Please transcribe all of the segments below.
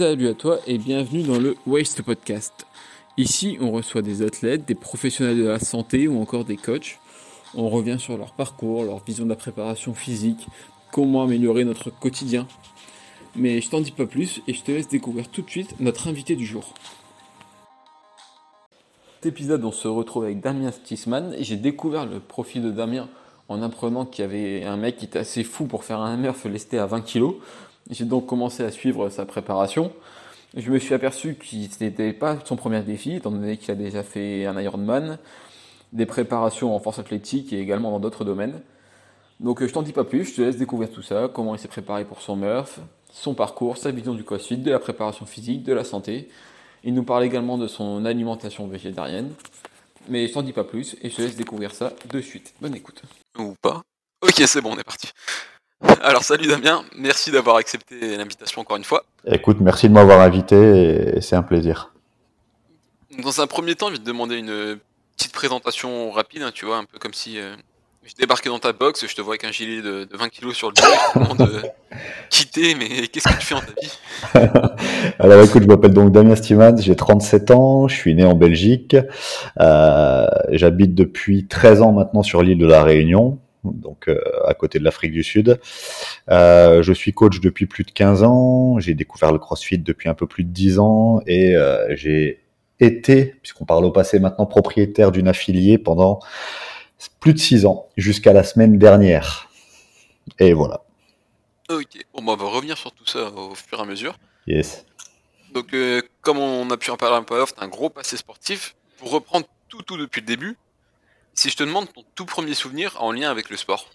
Salut à toi et bienvenue dans le Waste Podcast. Ici, on reçoit des athlètes, des professionnels de la santé ou encore des coachs. On revient sur leur parcours, leur vision de la préparation physique, comment améliorer notre quotidien. Mais je t'en dis pas plus et je te laisse découvrir tout de suite notre invité du jour. Cet épisode, on se retrouve avec Damien Stisman j'ai découvert le profil de Damien en apprenant qu'il y avait un mec qui était assez fou pour faire un Murph lesté à 20 kg. J'ai donc commencé à suivre sa préparation. Je me suis aperçu que ce n'était pas son premier défi, étant donné qu'il a déjà fait un Ironman, des préparations en force athlétique et également dans d'autres domaines. Donc je t'en dis pas plus, je te laisse découvrir tout ça, comment il s'est préparé pour son Murph, son parcours, sa vision du CrossFit, de la préparation physique, de la santé. Il nous parle également de son alimentation végétarienne. Mais je t'en dis pas plus et je te laisse découvrir ça de suite. Bonne écoute. Ou pas. Ok, c'est bon, on est parti. Alors salut Damien, merci d'avoir accepté l'invitation encore une fois. Écoute, merci de m'avoir invité et c'est un plaisir. Dans un premier temps, je vais te demander une petite présentation rapide, hein, tu vois, un peu comme si euh, je débarquais dans ta box, je te vois avec un gilet de, 20 kg sur le dos, je te demande de quitter, mais qu'est-ce que tu fais dans ta vie? Alors écoute, je m'appelle donc Damien Stimans, j'ai 37 ans, je suis né en Belgique, euh, j'habite depuis 13 ans maintenant sur l'île de la Réunion, donc euh, à côté de l'Afrique du Sud. Euh, je suis coach depuis plus de 15 ans, j'ai découvert le CrossFit depuis un peu plus de 10 ans et euh, j'ai été, puisqu'on parle au passé maintenant, propriétaire d'une affiliée pendant plus de 6 ans, jusqu'à la semaine dernière. Et voilà. Ok, bon, bah, on va revenir sur tout ça au fur et à mesure. Yes. Donc, comme on a pu en parler un peu off, un gros passé sportif. Pour reprendre tout, tout depuis le début, si je te demande ton tout premier souvenir en lien avec le sport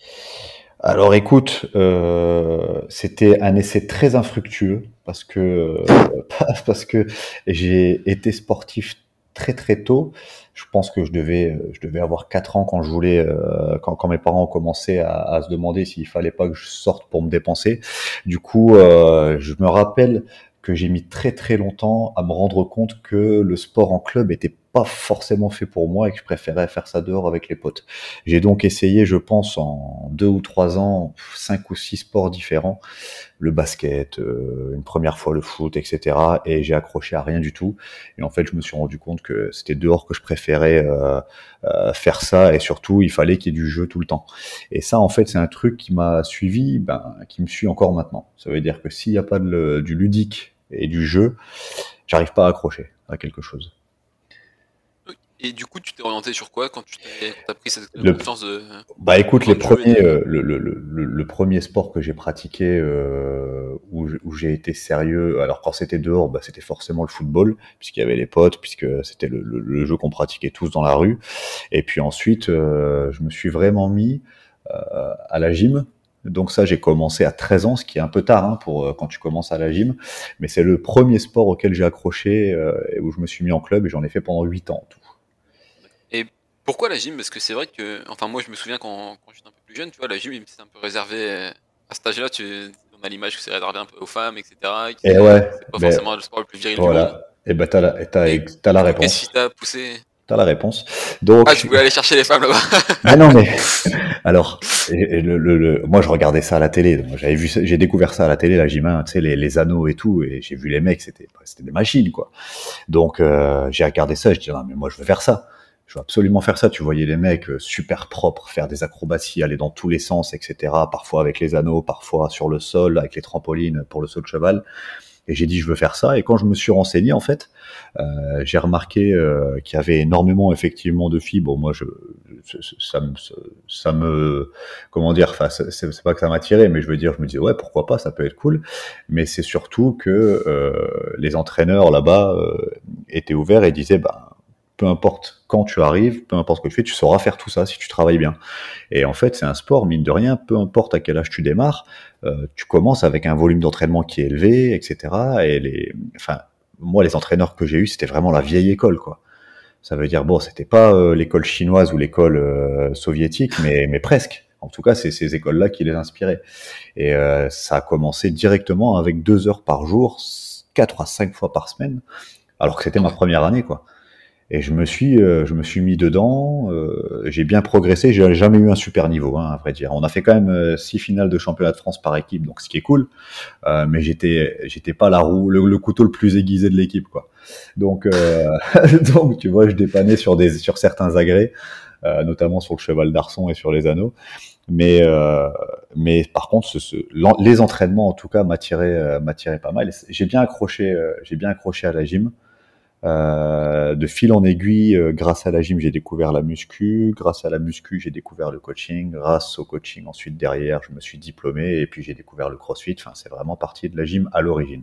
alors écoute, euh, c'était un essai très infructueux parce que parce que j'ai été sportif très très tôt. Je pense que je devais je devais avoir 4 ans quand je voulais euh, quand, quand mes parents ont commencé à, à se demander s'il fallait pas que je sorte pour me dépenser. Du coup, euh, je me rappelle que j'ai mis très très longtemps à me rendre compte que le sport en club était pas forcément fait pour moi et que je préférais faire ça dehors avec les potes. J'ai donc essayé, je pense, en deux ou trois ans, cinq ou six sports différents, le basket, euh, une première fois le foot, etc. Et j'ai accroché à rien du tout. Et en fait, je me suis rendu compte que c'était dehors que je préférais euh, euh, faire ça et surtout, il fallait qu'il y ait du jeu tout le temps. Et ça, en fait, c'est un truc qui m'a suivi, ben, qui me suit encore maintenant. Ça veut dire que s'il n'y a pas de, du ludique et du jeu, j'arrive pas à accrocher à quelque chose. Et du coup, tu t'es orienté sur quoi quand tu as pris cette confiance de... Bah écoute, les premiers, euh, le, le, le, le, premier sport que j'ai pratiqué euh, où, j'ai été sérieux, alors quand c'était dehors, bah, c'était forcément le football, puisqu'il y avait les potes, puisque c'était le, jeu qu'on pratiquait tous dans la rue. Et puis ensuite, euh, je me suis vraiment mis euh, à la gym, donc ça, j'ai commencé à 13 ans, ce qui est un peu tard hein, pour euh, quand tu commences à la gym. Mais c'est le premier sport auquel j'ai accroché euh, et où je me suis mis en club et j'en ai fait pendant 8 ans en tout. Et pourquoi la gym? Parce que c'est vrai que, enfin moi je me souviens quand, quand j'étais un peu plus jeune, tu vois, la gym c'est un peu réservé à cet âge-là. Tu, on a l'image que c'est réservé un peu aux femmes, etc. Et, et ouais, c'est pas forcément le sport le plus viril voilà. du monde. Et ben t'as la, as, la réponse. Qu'est-ce qui t'a poussé? T'as la réponse. Donc, ah, tu voulais aller chercher les femmes là-bas. ah non, mais alors, le, le, le, moi je regardais ça à la télé. J'avais vu, j'ai découvert ça à la télé, la gym tu sais, les, les, anneaux et tout, et j'ai vu les mecs, c'était, c'était des machines, quoi. Donc, euh, j'ai regardé ça, je dis non, mais moi je veux faire ça. Je veux absolument faire ça. Tu voyais les mecs euh, super propres, faire des acrobaties, aller dans tous les sens, etc. Parfois avec les anneaux, parfois sur le sol, avec les trampolines pour le saut de cheval. Et j'ai dit, je veux faire ça. Et quand je me suis renseigné, en fait, euh, j'ai remarqué euh, qu'il y avait énormément, effectivement, de filles. Bon, moi, je, ça, me, ça me, comment dire, enfin, c'est pas que ça m'a tiré, mais je veux dire, je me disais, ouais, pourquoi pas, ça peut être cool. Mais c'est surtout que euh, les entraîneurs là-bas euh, étaient ouverts et disaient, bah, peu importe quand tu arrives, peu importe ce que tu fais, tu sauras faire tout ça si tu travailles bien. Et en fait, c'est un sport, mine de rien, peu importe à quel âge tu démarres, euh, tu commences avec un volume d'entraînement qui est élevé, etc. Et les, enfin, moi, les entraîneurs que j'ai eus, c'était vraiment la vieille école, quoi. Ça veut dire, bon, c'était pas euh, l'école chinoise ou l'école euh, soviétique, mais, mais presque. En tout cas, c'est ces écoles-là qui les inspiraient. Et ça a commencé directement avec deux heures par jour, quatre à cinq fois par semaine, alors que c'était ma première année, quoi. Et je me suis, euh, je me suis mis dedans. Euh, j'ai bien progressé. J'ai jamais eu un super niveau, hein, à vrai dire. On a fait quand même euh, six finales de championnat de France par équipe, donc ce qui est cool. mais j'étais, j'étais pas la roue, le, couteau le plus aiguisé de l'équipe, quoi. Donc, donc tu vois, je dépannais sur des, sur certains agrès, notamment sur le cheval d'arçon et sur les anneaux. Mais, mais par contre, les entraînements, en tout cas, m'attiraient, m'attiraient pas mal. J'ai bien accroché, j'ai bien accroché à la gym. Euh, de fil en aiguille, euh, grâce à la gym, j'ai découvert la muscu. Grâce à la muscu, j'ai découvert le coaching. Grâce au coaching, ensuite derrière, je me suis diplômé et puis j'ai découvert le CrossFit. Enfin, c'est vraiment parti de la gym à l'origine.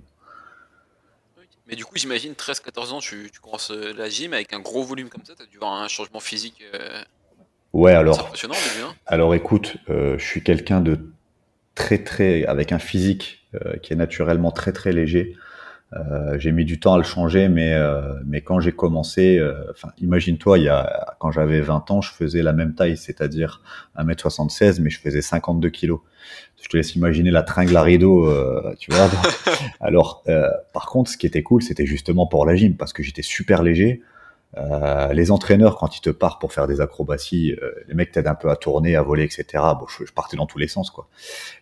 Mais du coup, j'imagine 13-14 ans, tu, commences euh, la gym avec un gros volume comme ça. Tu as dû avoir un changement physique. ouais, alors. Impressionnant, hein. alors écoute, je suis quelqu'un de très très avec un physique qui est naturellement très très léger. Euh, j'ai mis du temps à le changer, mais euh, mais quand j'ai commencé, euh, enfin, imagine-toi, il y a quand j'avais 20 ans, je faisais la même taille, c'est-à-dire 1m76, mais je faisais 52 kilos. Je te laisse imaginer la tringle à rideau, tu vois. Alors, par contre, ce qui était cool, c'était justement pour la gym, parce que j'étais super léger. les entraîneurs, quand ils te partent pour faire des acrobaties, les mecs t'aident un peu à tourner, à voler, etc. Bon, je, je partais dans tous les sens, quoi.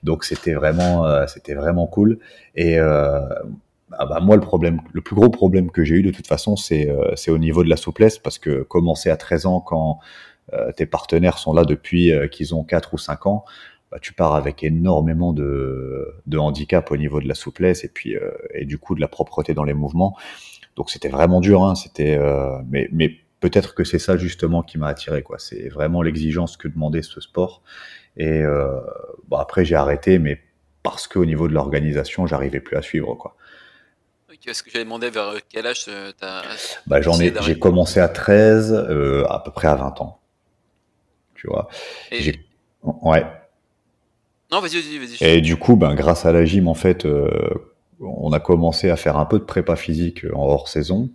Donc c'était vraiment, c'était vraiment cool. Et ah bah moi le problème, le plus gros problème que j'ai eu de toute façon, c'est euh, au niveau de la souplesse parce que commencer à 13 ans quand euh, tes partenaires sont là depuis euh, qu'ils ont 4 ou 5 ans, bah, tu pars avec énormément de, de handicap au niveau de la souplesse et puis et du coup de la propreté dans les mouvements. Donc c'était vraiment dur, hein, c'était mais mais peut-être que c'est ça justement qui m'a attiré quoi. C'est vraiment l'exigence que demandait ce sport et bon, après j'ai arrêté mais parce qu'au niveau de l'organisation, j'arrivais plus à suivre quoi. Est-ce que j'avais demandé vers quel âge euh, t'as. Bah, j'en ai, j'ai commencé à 13, euh, à peu près à 20 ans. Tu vois. Et... Ouais. Non, vas-y, vas-y, vas-y. Et du coup, ben, grâce à la gym, en fait, euh, on a commencé à faire un peu de prépa physique en hors saison.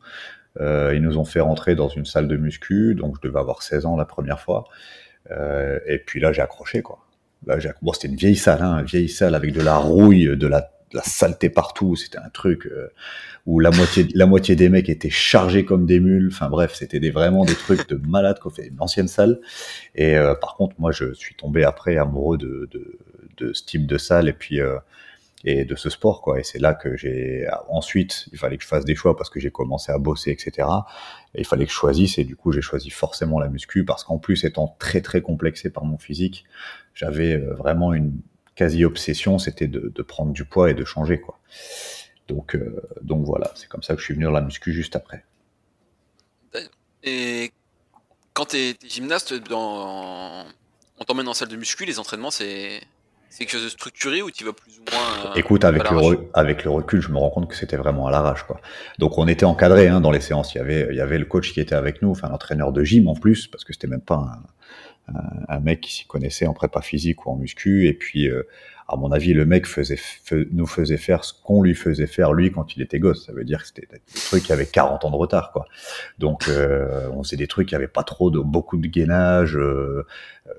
ils nous ont fait rentrer dans une salle de muscu, donc je devais avoir 16 ans la première fois. et puis là, j'ai accroché, quoi. Là, j'ai... Bon, c'était une vieille salle, hein, une vieille salle avec de la rouille, de la la saleté partout. C'était un truc euh, où la moitié, la moitié des mecs étaient chargés comme des mules. Enfin bref, c'était des, vraiment des trucs de malade qu'on fait une ancienne salle. Et euh, par contre, moi, je suis tombé après amoureux de, de, de ce type de salle et puis euh, et de ce sport quoi. Et c'est là que j'ai ensuite, il fallait que je fasse des choix parce que j'ai commencé à bosser, etc. Et il fallait que je choisisse et du coup j'ai choisi forcément la muscu parce qu'en plus étant très très complexé par mon physique, j'avais vraiment une quasi-obsession, c'était de, prendre du poids et de changer, quoi. Donc, euh, donc voilà, c'est comme ça que je suis venu dans la muscu juste après. Et quand tu es, gymnaste, dans... on t'emmène en salle de muscu, les entraînements, c'est quelque chose de structuré ou tu vas plus ou moins. Euh, Écoute, avec le, avec le recul, je me rends compte que c'était vraiment à l'arrache. Donc on était encadré hein, dans les séances. Il y, avait, il y avait le coach qui était avec nous, enfin l'entraîneur de gym en plus, parce que c'était même pas un, un, mec qui s'y connaissait en prépa physique ou en muscu. Et puis, euh, à mon avis, le mec faisait, nous faisait faire ce qu'on lui faisait faire lui quand il était gosse. Ça veut dire que c'était des trucs qui avaient 40 ans de retard, quoi. Donc, euh, on faisait des trucs qui avaient pas trop de beaucoup de gainage. Euh,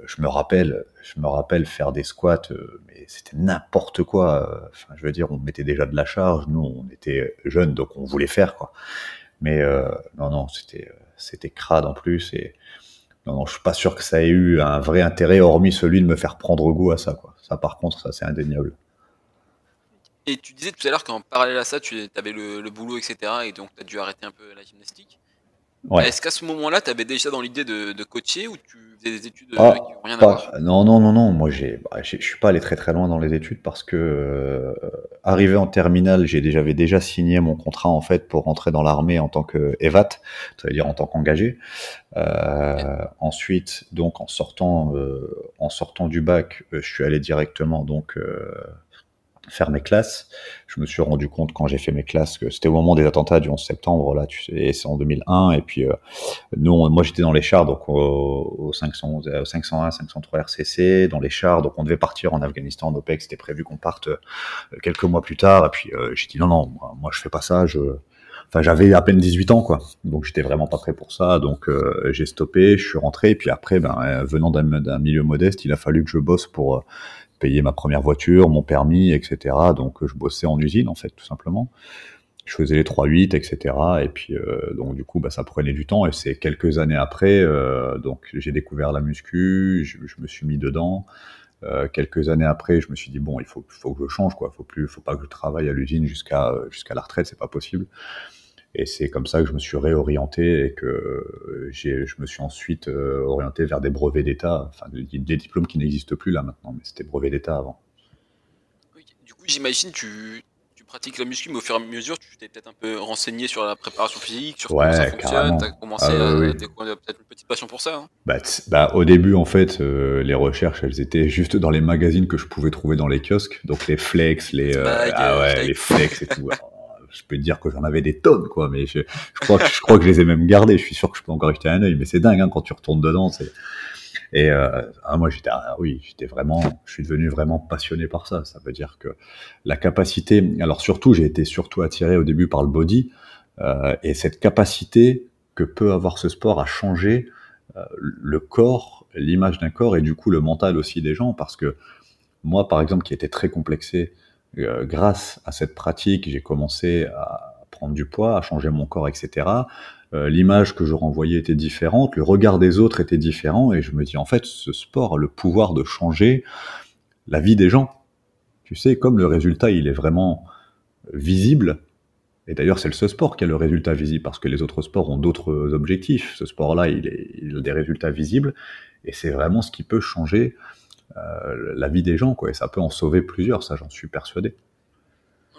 je me rappelle, je me rappelle faire des squats, mais c'était n'importe quoi. Enfin, je veux dire, on mettait déjà de la charge. Nous, on était jeunes, donc on voulait faire, quoi. Mais non, non, c'était c'était crade en plus et non, non, je suis pas sûr que ça ait eu un vrai intérêt, hormis celui de me faire prendre goût à ça. Quoi. Ça, par contre, ça, c'est indéniable. Et tu disais tout à l'heure qu'en parallèle à ça, tu avais le, le, boulot, etc. Et donc, tu as dû arrêter un peu la gymnastique. Est-ce qu'à ce moment-là, tu avais déjà dans l'idée de, coacher ou tu faisais des études euh, ah, qui n'ont rien à voir? Non, non, non, non. Moi, j'ai, bah, je suis pas allé très très loin dans les études parce que euh, arrivé en terminale, j'ai déjà, j'avais déjà signé mon contrat en fait pour rentrer dans l'armée en tant que EVAT, ça veut dire en tant qu'engagé. Euh, ensuite, donc en sortant, en sortant du bac, je suis allé directement donc faire mes classes. Je me suis rendu compte quand j'ai fait mes classes que c'était au moment des attentats du 11 septembre, là, tu sais, c'est en 2001. Et puis, euh, nous, moi, j'étais dans les chars, donc au, 511, au 501, 503 RCC, dans les chars. Donc, on devait partir en Afghanistan, en OPEC. C'était prévu qu'on parte euh, quelques mois plus tard. Et puis, euh, j'ai dit non, non, moi, moi, je fais pas ça. Je, enfin j'avais à peine 18 ans quoi donc j'étais vraiment pas prêt pour ça donc j'ai stoppé je suis rentré et puis après ben venant d'un milieu modeste il a fallu que je bosse pour payer ma première voiture, mon permis, etc. Donc je bossais en usine en fait tout simplement. je faisais les 3-8, etc. Et puis, donc, du coup, bah, ça prenait du temps. Et c'est quelques années après, donc, j'ai découvert la muscu, je, je, me suis mis dedans. quelques années après, je me suis dit, bon, il faut, faut que je change, quoi. Faut plus, faut pas que je travaille à l'usine jusqu'à jusqu'à la retraite, c'est pas possible. Et c'est comme ça que je me suis réorienté et que je me suis ensuite euh, orienté vers des brevets d'État, enfin des, diplômes qui n'existent plus là maintenant, mais c'était brevets d'État avant. Du coup, j'imagine tu, tu pratiques la muscu, mais au fur et à mesure, tu t'es peut-être un peu renseigné sur la préparation physique, sur comment ça fonctionne, tu as commencé ah, à découvrir peut-être une petite passion pour ça. Hein. bah, bah, au début, en fait, euh, les recherches, elles étaient juste dans les magazines que je pouvais trouver dans les kiosques, donc les flex, les, euh, ah ouais, les flex et tout. je peux te dire que j'en avais des tonnes, quoi, mais je, crois, que, je les ai même gardés. Je suis sûr que je peux encore jeter un œil, mais c'est dingue hein, quand tu retournes dedans. Et euh, ah, moi, j'étais, ah, oui, j'étais vraiment, je suis devenu vraiment passionné par ça. Ça veut dire que la capacité, alors surtout, j'ai été surtout attiré au début par le body euh, et cette capacité que peut avoir ce sport à changer euh, le corps, l'image d'un corps et du coup le mental aussi des gens, parce que moi, par exemple, qui était très complexé grâce à cette pratique, j'ai commencé à prendre du poids, à changer mon corps, etc. Euh, l'image que je renvoyais était différente, le regard des autres était différent, et je me dis en fait, ce sport a le pouvoir de changer la vie des gens. Tu sais, comme le résultat, il est vraiment visible, et d'ailleurs, c'est le seul sport qui a le résultat visible, parce que les autres sports ont d'autres objectifs. Ce sport-là, il, a des résultats visibles, et c'est vraiment ce qui peut changer euh, la vie des gens, quoi. Et ça peut en sauver plusieurs, ça, j'en suis persuadé.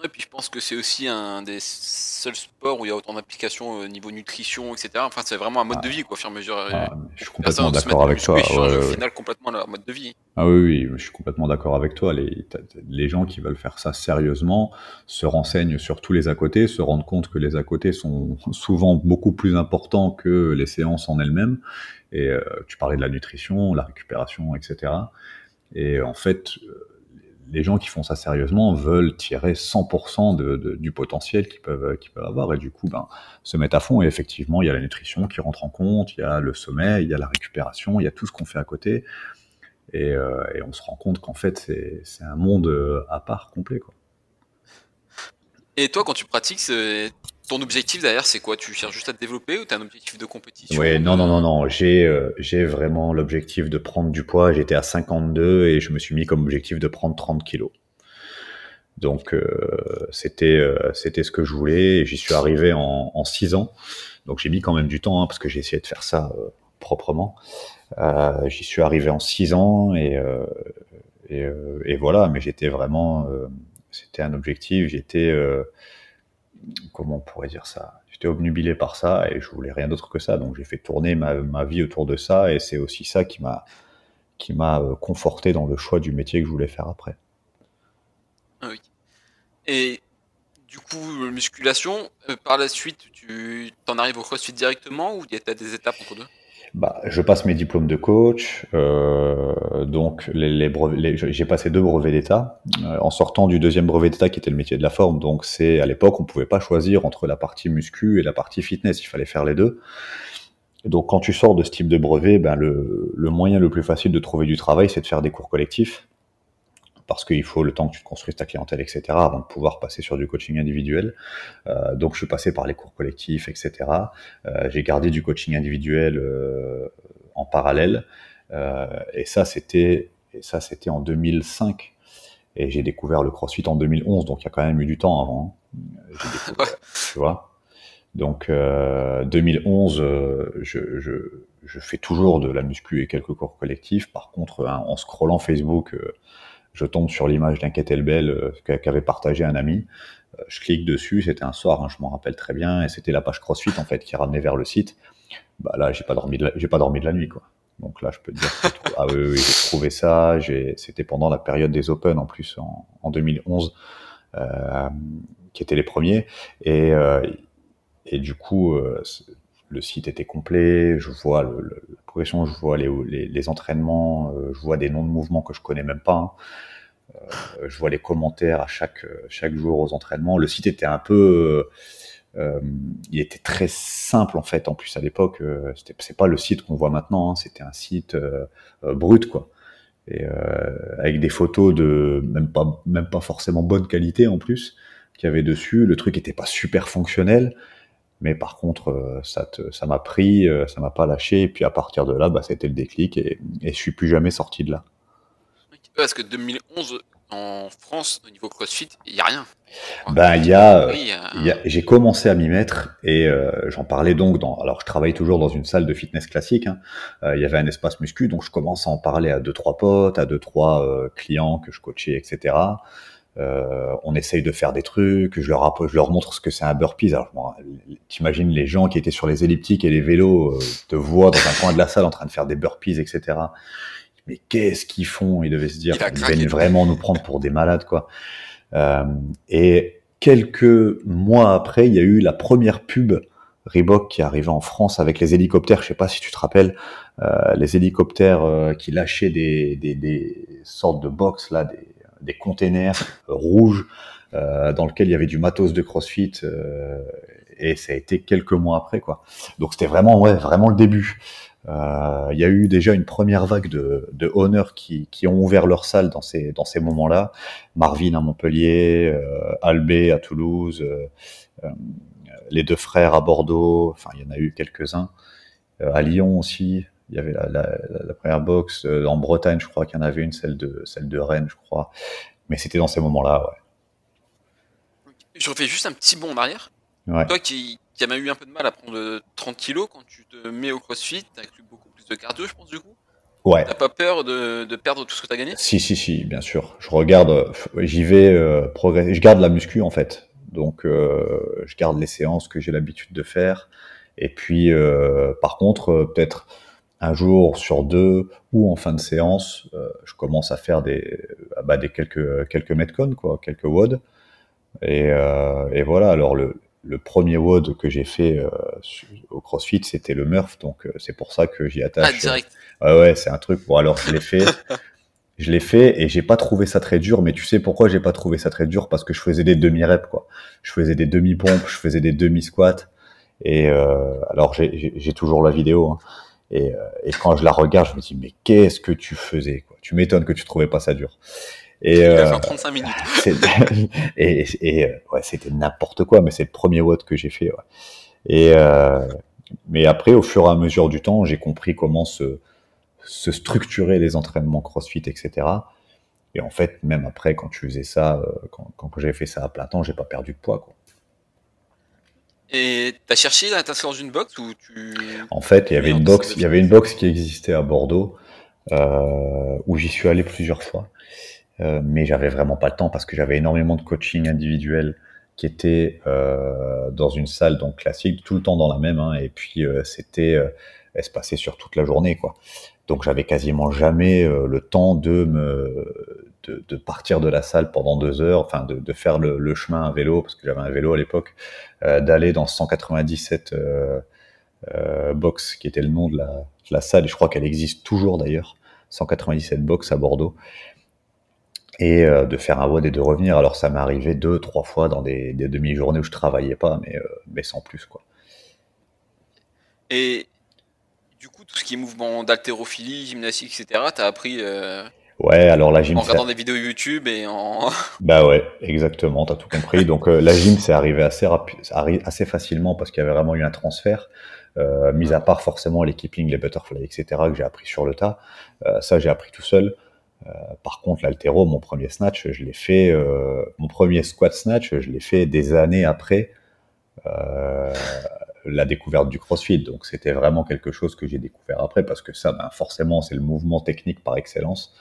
Et puis je pense que c'est aussi un des seuls sports où il y a autant d'applications au niveau nutrition, etc. Enfin, c'est vraiment un mode de ah. vie, quoi, au mesure. Ah, je suis complètement d'accord avec toi. au final, complètement leur mode de vie. Ah oui, oui, je suis complètement d'accord avec toi. Les, les gens qui veulent faire ça sérieusement se renseignent sur tous les à côté, se rendent compte que les à côté sont souvent beaucoup plus importants que les séances en elles-mêmes. Et euh, tu parlais de la nutrition, la récupération, etc. Et en fait, euh, les gens qui font ça sérieusement veulent tirer 100% de, du potentiel qu'ils peuvent, qu'ils peuvent avoir et du coup ben, se mettre à fond. Et effectivement, il y a la nutrition qui rentre en compte, il y a le sommeil, il y a la récupération, il y a tout ce qu'on fait à côté. Et, euh, on se rend compte qu'en fait, c'est, c'est un monde à part complet. Quoi. Et toi, quand tu pratiques, ton objectif derrière, c'est quoi? Tu cherches juste à te développer ou tu un objectif de compétition? Oui, non, non, non, non. J'ai, euh, j'ai vraiment l'objectif de prendre du poids. J'étais à 52 et je me suis mis comme objectif de prendre 30 kilos. Donc, euh, c'était, euh, c'était ce que je voulais. J'y suis arrivé en, en 6 ans. Donc, j'ai mis quand même du temps hein, parce que j'ai essayé de faire ça proprement. J'y suis arrivé en 6 ans et, et, et, voilà. Mais j'étais vraiment c'était un objectif. J'étais, comment on pourrait dire ça J'étais obnubilé par ça et je voulais rien d'autre que ça. Donc j'ai fait tourner ma, vie autour de ça et c'est aussi ça qui m'a qui m'a euh, conforté dans le choix du métier que je voulais faire après. Ah oui. Et du coup, musculation, euh, par la suite, tu t'en arrives au CrossFit directement ou il y a des étapes entre deux? Bah, je passe mes diplômes de coach, euh, donc les, les j'ai passé deux brevets d'État euh, en sortant du deuxième brevet d'État qui était le métier de la forme. Donc c'est à l'époque on pouvait pas choisir entre la partie muscu et la partie fitness, il fallait faire les deux. donc quand tu sors de ce type de brevet, ben le, le moyen le plus facile de trouver du travail, c'est de faire des cours collectifs parce qu'il faut le temps que tu te construises ta clientèle, etc., avant de pouvoir passer sur du coaching individuel. Euh, donc, je suis passé par les cours collectifs, etc. Euh, j'ai gardé du coaching individuel euh, en parallèle, et ça, c'était et ça, c'était en 2005. Et j'ai découvert le CrossFit en 2011, donc il y a quand même eu du temps avant. Hein. tu vois. Donc, 2011, je, je, je, fais toujours de la muscu et quelques cours collectifs. Par contre, hein, en scrollant Facebook je tombe sur l'image d'un kettlebell euh, qu'avait partagé un ami. Euh, je clique dessus, c'était un soir, hein, je m'en rappelle très bien, et c'était la page CrossFit en fait qui ramenait vers le site. Bah là, j'ai pas dormi, de j'ai pas dormi de la nuit quoi. Donc là, je peux te dire, que ah oui, j'ai trouvé ça. C'était pendant la période des Open en plus en, 2011, euh, qui étaient les premiers, et, et du coup, le site était complet. Je vois le, je vois les, entraînements, je vois des noms de mouvements que je connais même pas. Hein. Euh, je vois les commentaires à chaque, chaque jour aux entraînements. Le site était un peu. Euh, il était très simple en fait. En plus à l'époque, euh, c'est pas le site qu'on voit maintenant. Hein. C'était un site euh, euh, brut quoi, et avec des photos de même pas même pas forcément bonne qualité en plus. qu'il y avait dessus. Le truc était pas super fonctionnel, mais par contre, euh, ça te, ça m'a pris, euh, ça m'a pas lâché. Et puis à partir de là, bah, c'était le déclic et, et je suis plus jamais sorti de là. Parce que 2011, en France, au niveau CrossFit, il n'y a rien. Ben, il y a, Oui, il y a- j'ai commencé à m'y mettre et euh, j'en parlais donc dans. Alors, je travaille toujours dans une salle de fitness classique. hein. Euh, il y avait un espace muscu, donc je commence à en parler à deux trois potes, à deux trois euh, clients que je coachais, etc. Euh, on essaye de faire des trucs. Je leur je leur montre ce que c'est un burpees. Alors, bon, t'imagines les gens qui étaient sur les elliptiques et les vélos euh, te voient dans un coin de la salle en train de faire des burpees, etc. Mais qu'est-ce qu'ils font? Ils devaient se dire, ils viennent vraiment nous prendre pour des malades, quoi. Euh, et quelques mois après, il y a eu la première pub Reebok qui arrivée en France avec les hélicoptères. Je sais pas si tu te rappelles, euh, les hélicoptères euh, qui lâchaient des, des, des sortes de box là, des, des containers euh, rouges euh, dans lesquels il y avait du matos de CrossFit. euh, et ça a été quelques mois après, quoi. Donc c'était vraiment, ouais, vraiment le début. Il y a eu déjà une première vague de, de honneurs qui, qui ont ouvert leur salle dans ces, dans ces moments-là. Marvin à Montpellier, euh, Albé à Toulouse, les deux frères à Bordeaux, enfin il y en a eu quelques-uns. À Lyon aussi, il y avait la, la, la- la première boxe. Euh, en Bretagne, je crois qu'il y en avait une, celle de, celle de Rennes, je crois. Mais c'était dans ces moments-là, ouais. Je refais juste un petit bond en arrière. ouais. Toi qui, qui as même eu un peu de mal à prendre 30 kilos, quand tu te mets au crossfit, t'as inclus beaucoup plus de cardio, je pense, du coup. Ouais. T'as pas peur de, de perdre tout ce que t'as gagné? Si, si, si, bien sûr. Je regarde, euh, j'y vais euh, progresser. Je garde la muscu en fait. Donc, euh, je garde les séances que j'ai l'habitude de faire. Et puis, euh, par contre, euh, peut-être un jour sur deux ou en fin de séance, euh, je commence à faire des, ah bah, des quelques quelques metcon quoi, quelques WOD. Et, euh, et voilà. Alors le le premier WOD que j'ai fait euh, au CrossFit, c'était le Murph, donc euh, c'est pour ça que j'y attache. Ah, direct. Ouais, ouais, c'est un truc. Bon, alors je l'ai fait. je l'ai fait et j'ai pas trouvé ça très dur. Mais tu sais pourquoi j'ai pas trouvé ça très dur? Parce que je faisais des demi-reps, quoi. Je faisais des demi-pompes, je faisais des demi-squats. Et euh, alors j'ai- j'ai j'ai toujours la vidéo. hein. Et, euh, et quand je la regarde, je me dis mais qu'est-ce que tu faisais quoi Tu m'étonnes que tu trouvais pas ça dur. Et euh, fait en 35 minutes. et, et, euh, ouais, c'était n'importe quoi, mais c'est le premier WOD que j'ai fait. Ouais. Et euh, mais après, au fur et à mesure du temps, j'ai compris comment se, se structurer les entraînements CrossFit, etc. Et en fait, même après, quand tu faisais ça, euh, quand, quand j'ai fait ça à plein temps, j'ai pas perdu de poids. Quoi. Et t'as cherché à t'inscrire dans une box ou tu. En fait, il y avait une box, il y avait une box qui existait à Bordeaux euh, où j'y suis allé plusieurs fois, euh, mais j'avais vraiment pas le temps parce que j'avais énormément de coaching individuel qui était euh, dans une salle donc classique, tout le temps dans la même, hein, et puis c'était euh, espacé sur toute la journée, quoi. Donc j'avais quasiment jamais le temps de me de, partir de la salle pendant deux heures, enfin de, faire le, chemin à vélo parce que j'avais un vélo à l'époque, euh, d'aller dans 197 euh, euh, box qui était le nom de la, salle et je crois qu'elle existe toujours d'ailleurs 197 box à Bordeaux et de faire un WOD et de revenir alors ça m'est arrivé deux trois fois dans des, demi-journées où je travaillais pas mais, mais sans plus quoi Et du coup, tout ce qui est mouvement d'haltérophilie, gymnastique, etc., t'as appris euh, ouais alors la gym en regardant des vidéos YouTube et en. Bah ouais, exactement, t'as tout compris. Donc euh, la gym, c'est arrivé assez rapi- ça arri- assez facilement parce qu'il y avait vraiment eu un transfert. Euh, mis à part forcément les keeping, les butterfly, etc. que j'ai appris sur le tas. Euh, ça, j'ai appris tout seul. Par contre, l'altéro, mon premier snatch, je l'ai fait, mon premier squat snatch, je l'ai fait des années après la découverte du CrossFit. Donc c'était vraiment quelque chose que j'ai découvert après parce que ça, ben, forcément, c'est le mouvement technique par excellence.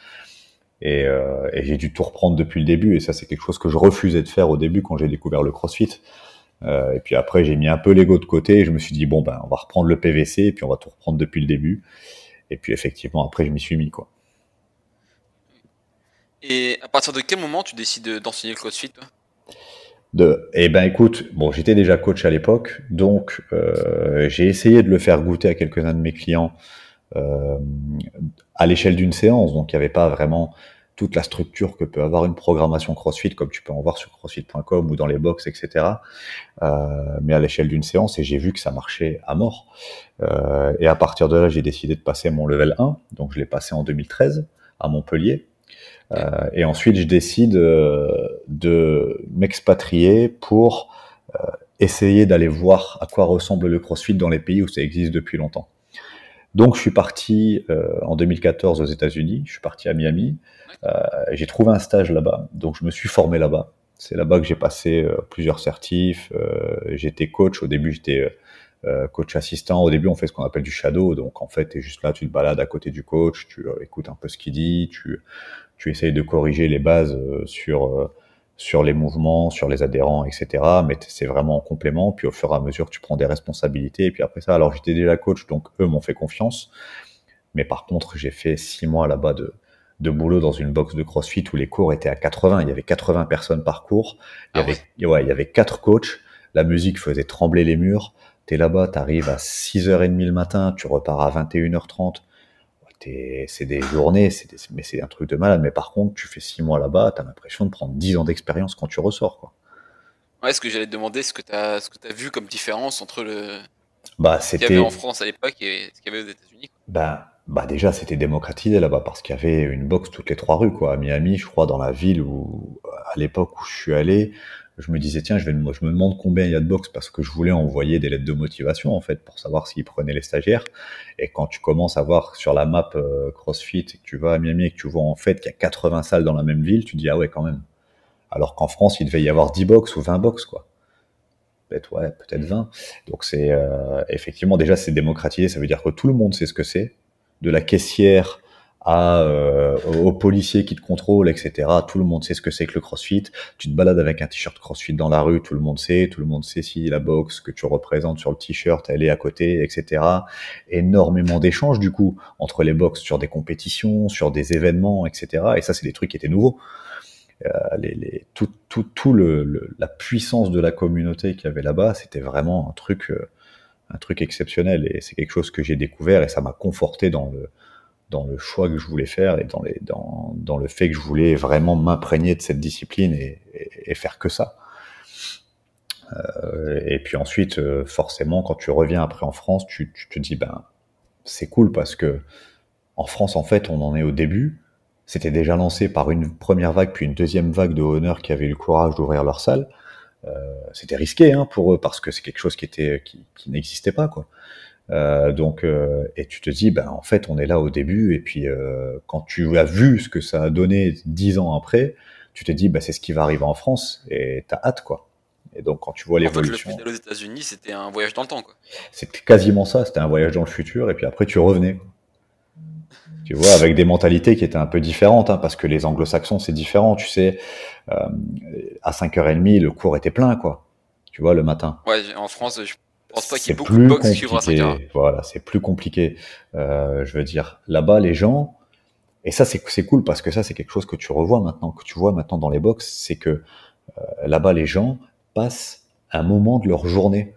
Et, euh, et j'ai dû tout reprendre depuis le début. Et ça, c'est quelque chose que je refusais de faire au début quand j'ai découvert le CrossFit. Euh, et puis après, j'ai mis un peu l'ego de côté. Et je me suis dit bon ben, on va reprendre le PVC et puis on va tout reprendre depuis le début. Et puis effectivement, après, je m'y suis mis quoi. Et à partir de quel moment tu décides d'enseigner le CrossFit toi? De, eh ben écoute, bon, j'étais déjà coach à l'époque, donc euh, j'ai essayé de le faire goûter à quelques-uns de mes clients à l'échelle d'une séance. Donc il n'y avait pas vraiment toute la structure que peut avoir une programmation CrossFit, comme tu peux en voir sur CrossFit.com ou dans les box, etc. Euh, mais à l'échelle d'une séance, et j'ai vu que ça marchait à mort. Euh, et à partir de là, j'ai décidé de passer mon level 1, donc je l'ai passé en 2013 à Montpellier. Euh, et ensuite, je décide euh, de m'expatrier pour euh, essayer d'aller voir à quoi ressemble le CrossFit dans les pays où ça existe depuis longtemps. Donc, je suis parti en 2014 aux États-Unis. Je suis parti à Miami. j'ai trouvé un stage là-bas, donc je me suis formé là-bas. C'est là-bas que j'ai passé plusieurs certifs. j'étais coach. Au début, j'étais coach assistant. Au début, on fait ce qu'on appelle du shadow. Donc, en fait, tu es juste là, tu te balades à côté du coach, tu écoutes un peu ce qu'il dit, tu, tu essayes de corriger les bases euh, sur euh, sur les mouvements, sur les adhérents, etc. Mais c'est vraiment en complément. Puis au fur et à mesure, tu prends des responsabilités. Et puis après ça, alors j'étais déjà coach, donc eux m'ont fait confiance. Mais par contre, j'ai fait six mois là-bas de, de boulot dans une box de CrossFit où les cours étaient à 80. Il y avait 80 personnes par cours. Il y, ah avait, ouais. il y avait quatre coachs. La musique faisait trembler les murs. T'es là-bas, t'arrives à 6h30 le matin, tu repars à 21h30 c'est des journées, mais c'est un truc de malade. Mais par contre, tu fais six mois là-bas, tu as l'impression de prendre dix ans d'expérience quand tu ressors. Quoi. Ouais, ce que j'allais te demander, ce que tu as, ce que as vu comme différence entre le bah, ce qu'il y avait en France à l'époque et ce qu'il y avait aux États-Unis. Bah, bah déjà, c'était démocratisé là-bas parce qu'il y avait une boxe toutes les trois rues. Quoi. À Miami, je crois, dans la ville où, à l'époque où je suis allé, je me disais tiens je vais je me demande combien il y a de box parce que je voulais envoyer des lettres de motivation en fait pour savoir s'ils prenaient les stagiaires. Et quand tu commences à voir sur la map euh, CrossFit et que tu vas à Miami et que tu vois en fait qu'il y a 80 salles dans la même ville tu dis ah ouais quand même. Alors qu'en France il devait y avoir 10 box ou 20 box quoi. Peut-être ouais peut-être 20 donc c'est euh, effectivement déjà c'est démocratisé. Ça veut dire que tout le monde sait ce que c'est. De la caissière à, euh, aux policiers qui te contrôlent, etc. Tout le monde sait ce que c'est que le CrossFit. Tu te balades avec un t-shirt CrossFit dans la rue, tout le monde sait. Tout le monde sait si la boxe que tu représentes sur le t-shirt, elle est à côté, etc. Énormément d'échanges du coup entre les boxes sur des compétitions, sur des événements, etc. Et ça, c'est des trucs qui étaient nouveaux. Euh, les, les, tout, tout, tout le, la puissance de la communauté qu'il y avait là-bas, c'était vraiment un truc, euh, un truc exceptionnel. Et c'est quelque chose que j'ai découvert et ça m'a conforté dans le, dans le choix que je voulais faire et dans, le fait que je voulais vraiment m'imprégner de cette discipline et, faire que ça. Euh, et puis ensuite, euh, forcément, quand tu reviens après en France, tu, te dis, ben, c'est cool parce que en France, en fait, on en est au début. C'était déjà lancé par une première vague, puis une deuxième vague de honneurs qui avaient eu le courage d'ouvrir leur salle. Euh, c'était risqué hein, pour eux parce que c'est quelque chose qui était qui n'existait pas quoi. Euh, donc, euh, et tu te dis, ben en fait, on est là au début, et puis euh, quand tu as vu ce que ça a donné dix ans après, tu te dis, ben c'est ce qui va arriver en France, et t'as hâte, quoi. Et donc, quand tu vois l'évolution. En fait, aux États-Unis, c'était un voyage dans le temps, quoi. C'était quasiment ça, c'était un voyage dans le futur, et puis après, tu revenais. Tu vois, avec des mentalités qui étaient un peu différentes, hein, parce que les anglo-saxons, c'est différent, tu sais. Euh, à 5h30, le cours était plein, quoi. Tu vois, le matin. Ouais, en France, je c'est plus compliqué. Voilà, c'est plus compliqué. Euh, je veux dire, là-bas, les gens, et ça, c'est cool parce que ça, c'est quelque chose que tu revois maintenant, que tu vois maintenant dans les box, c'est que euh, là-bas, les gens passent un moment de leur journée.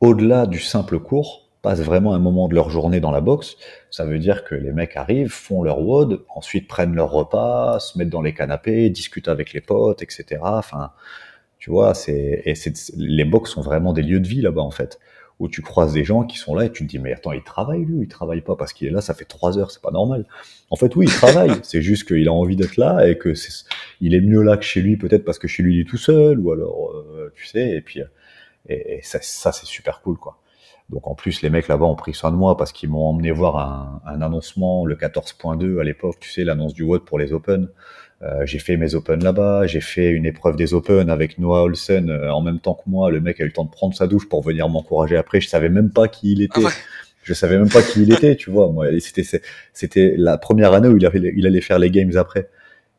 Au-delà du simple cours, passent vraiment un moment de leur journée dans la box. Ça veut dire que les mecs arrivent, font leur WOD, ensuite prennent leur repas, se mettent dans les canapés, discutent avec les potes, etc. Enfin, tu vois, c'est et c'est les box sont vraiment des lieux de vie là-bas en fait, où tu croises des gens qui sont là et tu te dis mais attends il travaille lui, il travaille pas parce qu'il est là, ça fait trois heures, c'est pas normal. En fait oui il travaille, c'est juste qu'il a envie d'être là et que c'est il est mieux là que chez lui peut-être parce que chez lui il est tout seul ou alors euh, tu sais et puis et, ça, ça c'est super cool quoi. Donc en plus les mecs là-bas ont pris soin de moi parce qu'ils m'ont emmené voir un, un annoncement le 14.2 à l'époque, tu sais l'annonce du WOD pour les Open. Euh, j'ai fait mes Open là-bas, j'ai fait une épreuve des Open avec Noah Olsen euh, en même temps que moi. Le mec a eu le temps de prendre sa douche pour venir m'encourager après. Je savais même pas qui il était. Ah je savais même pas qui il était, tu vois. Moi, c'était c'était la première année où il, avait, il allait faire les games après.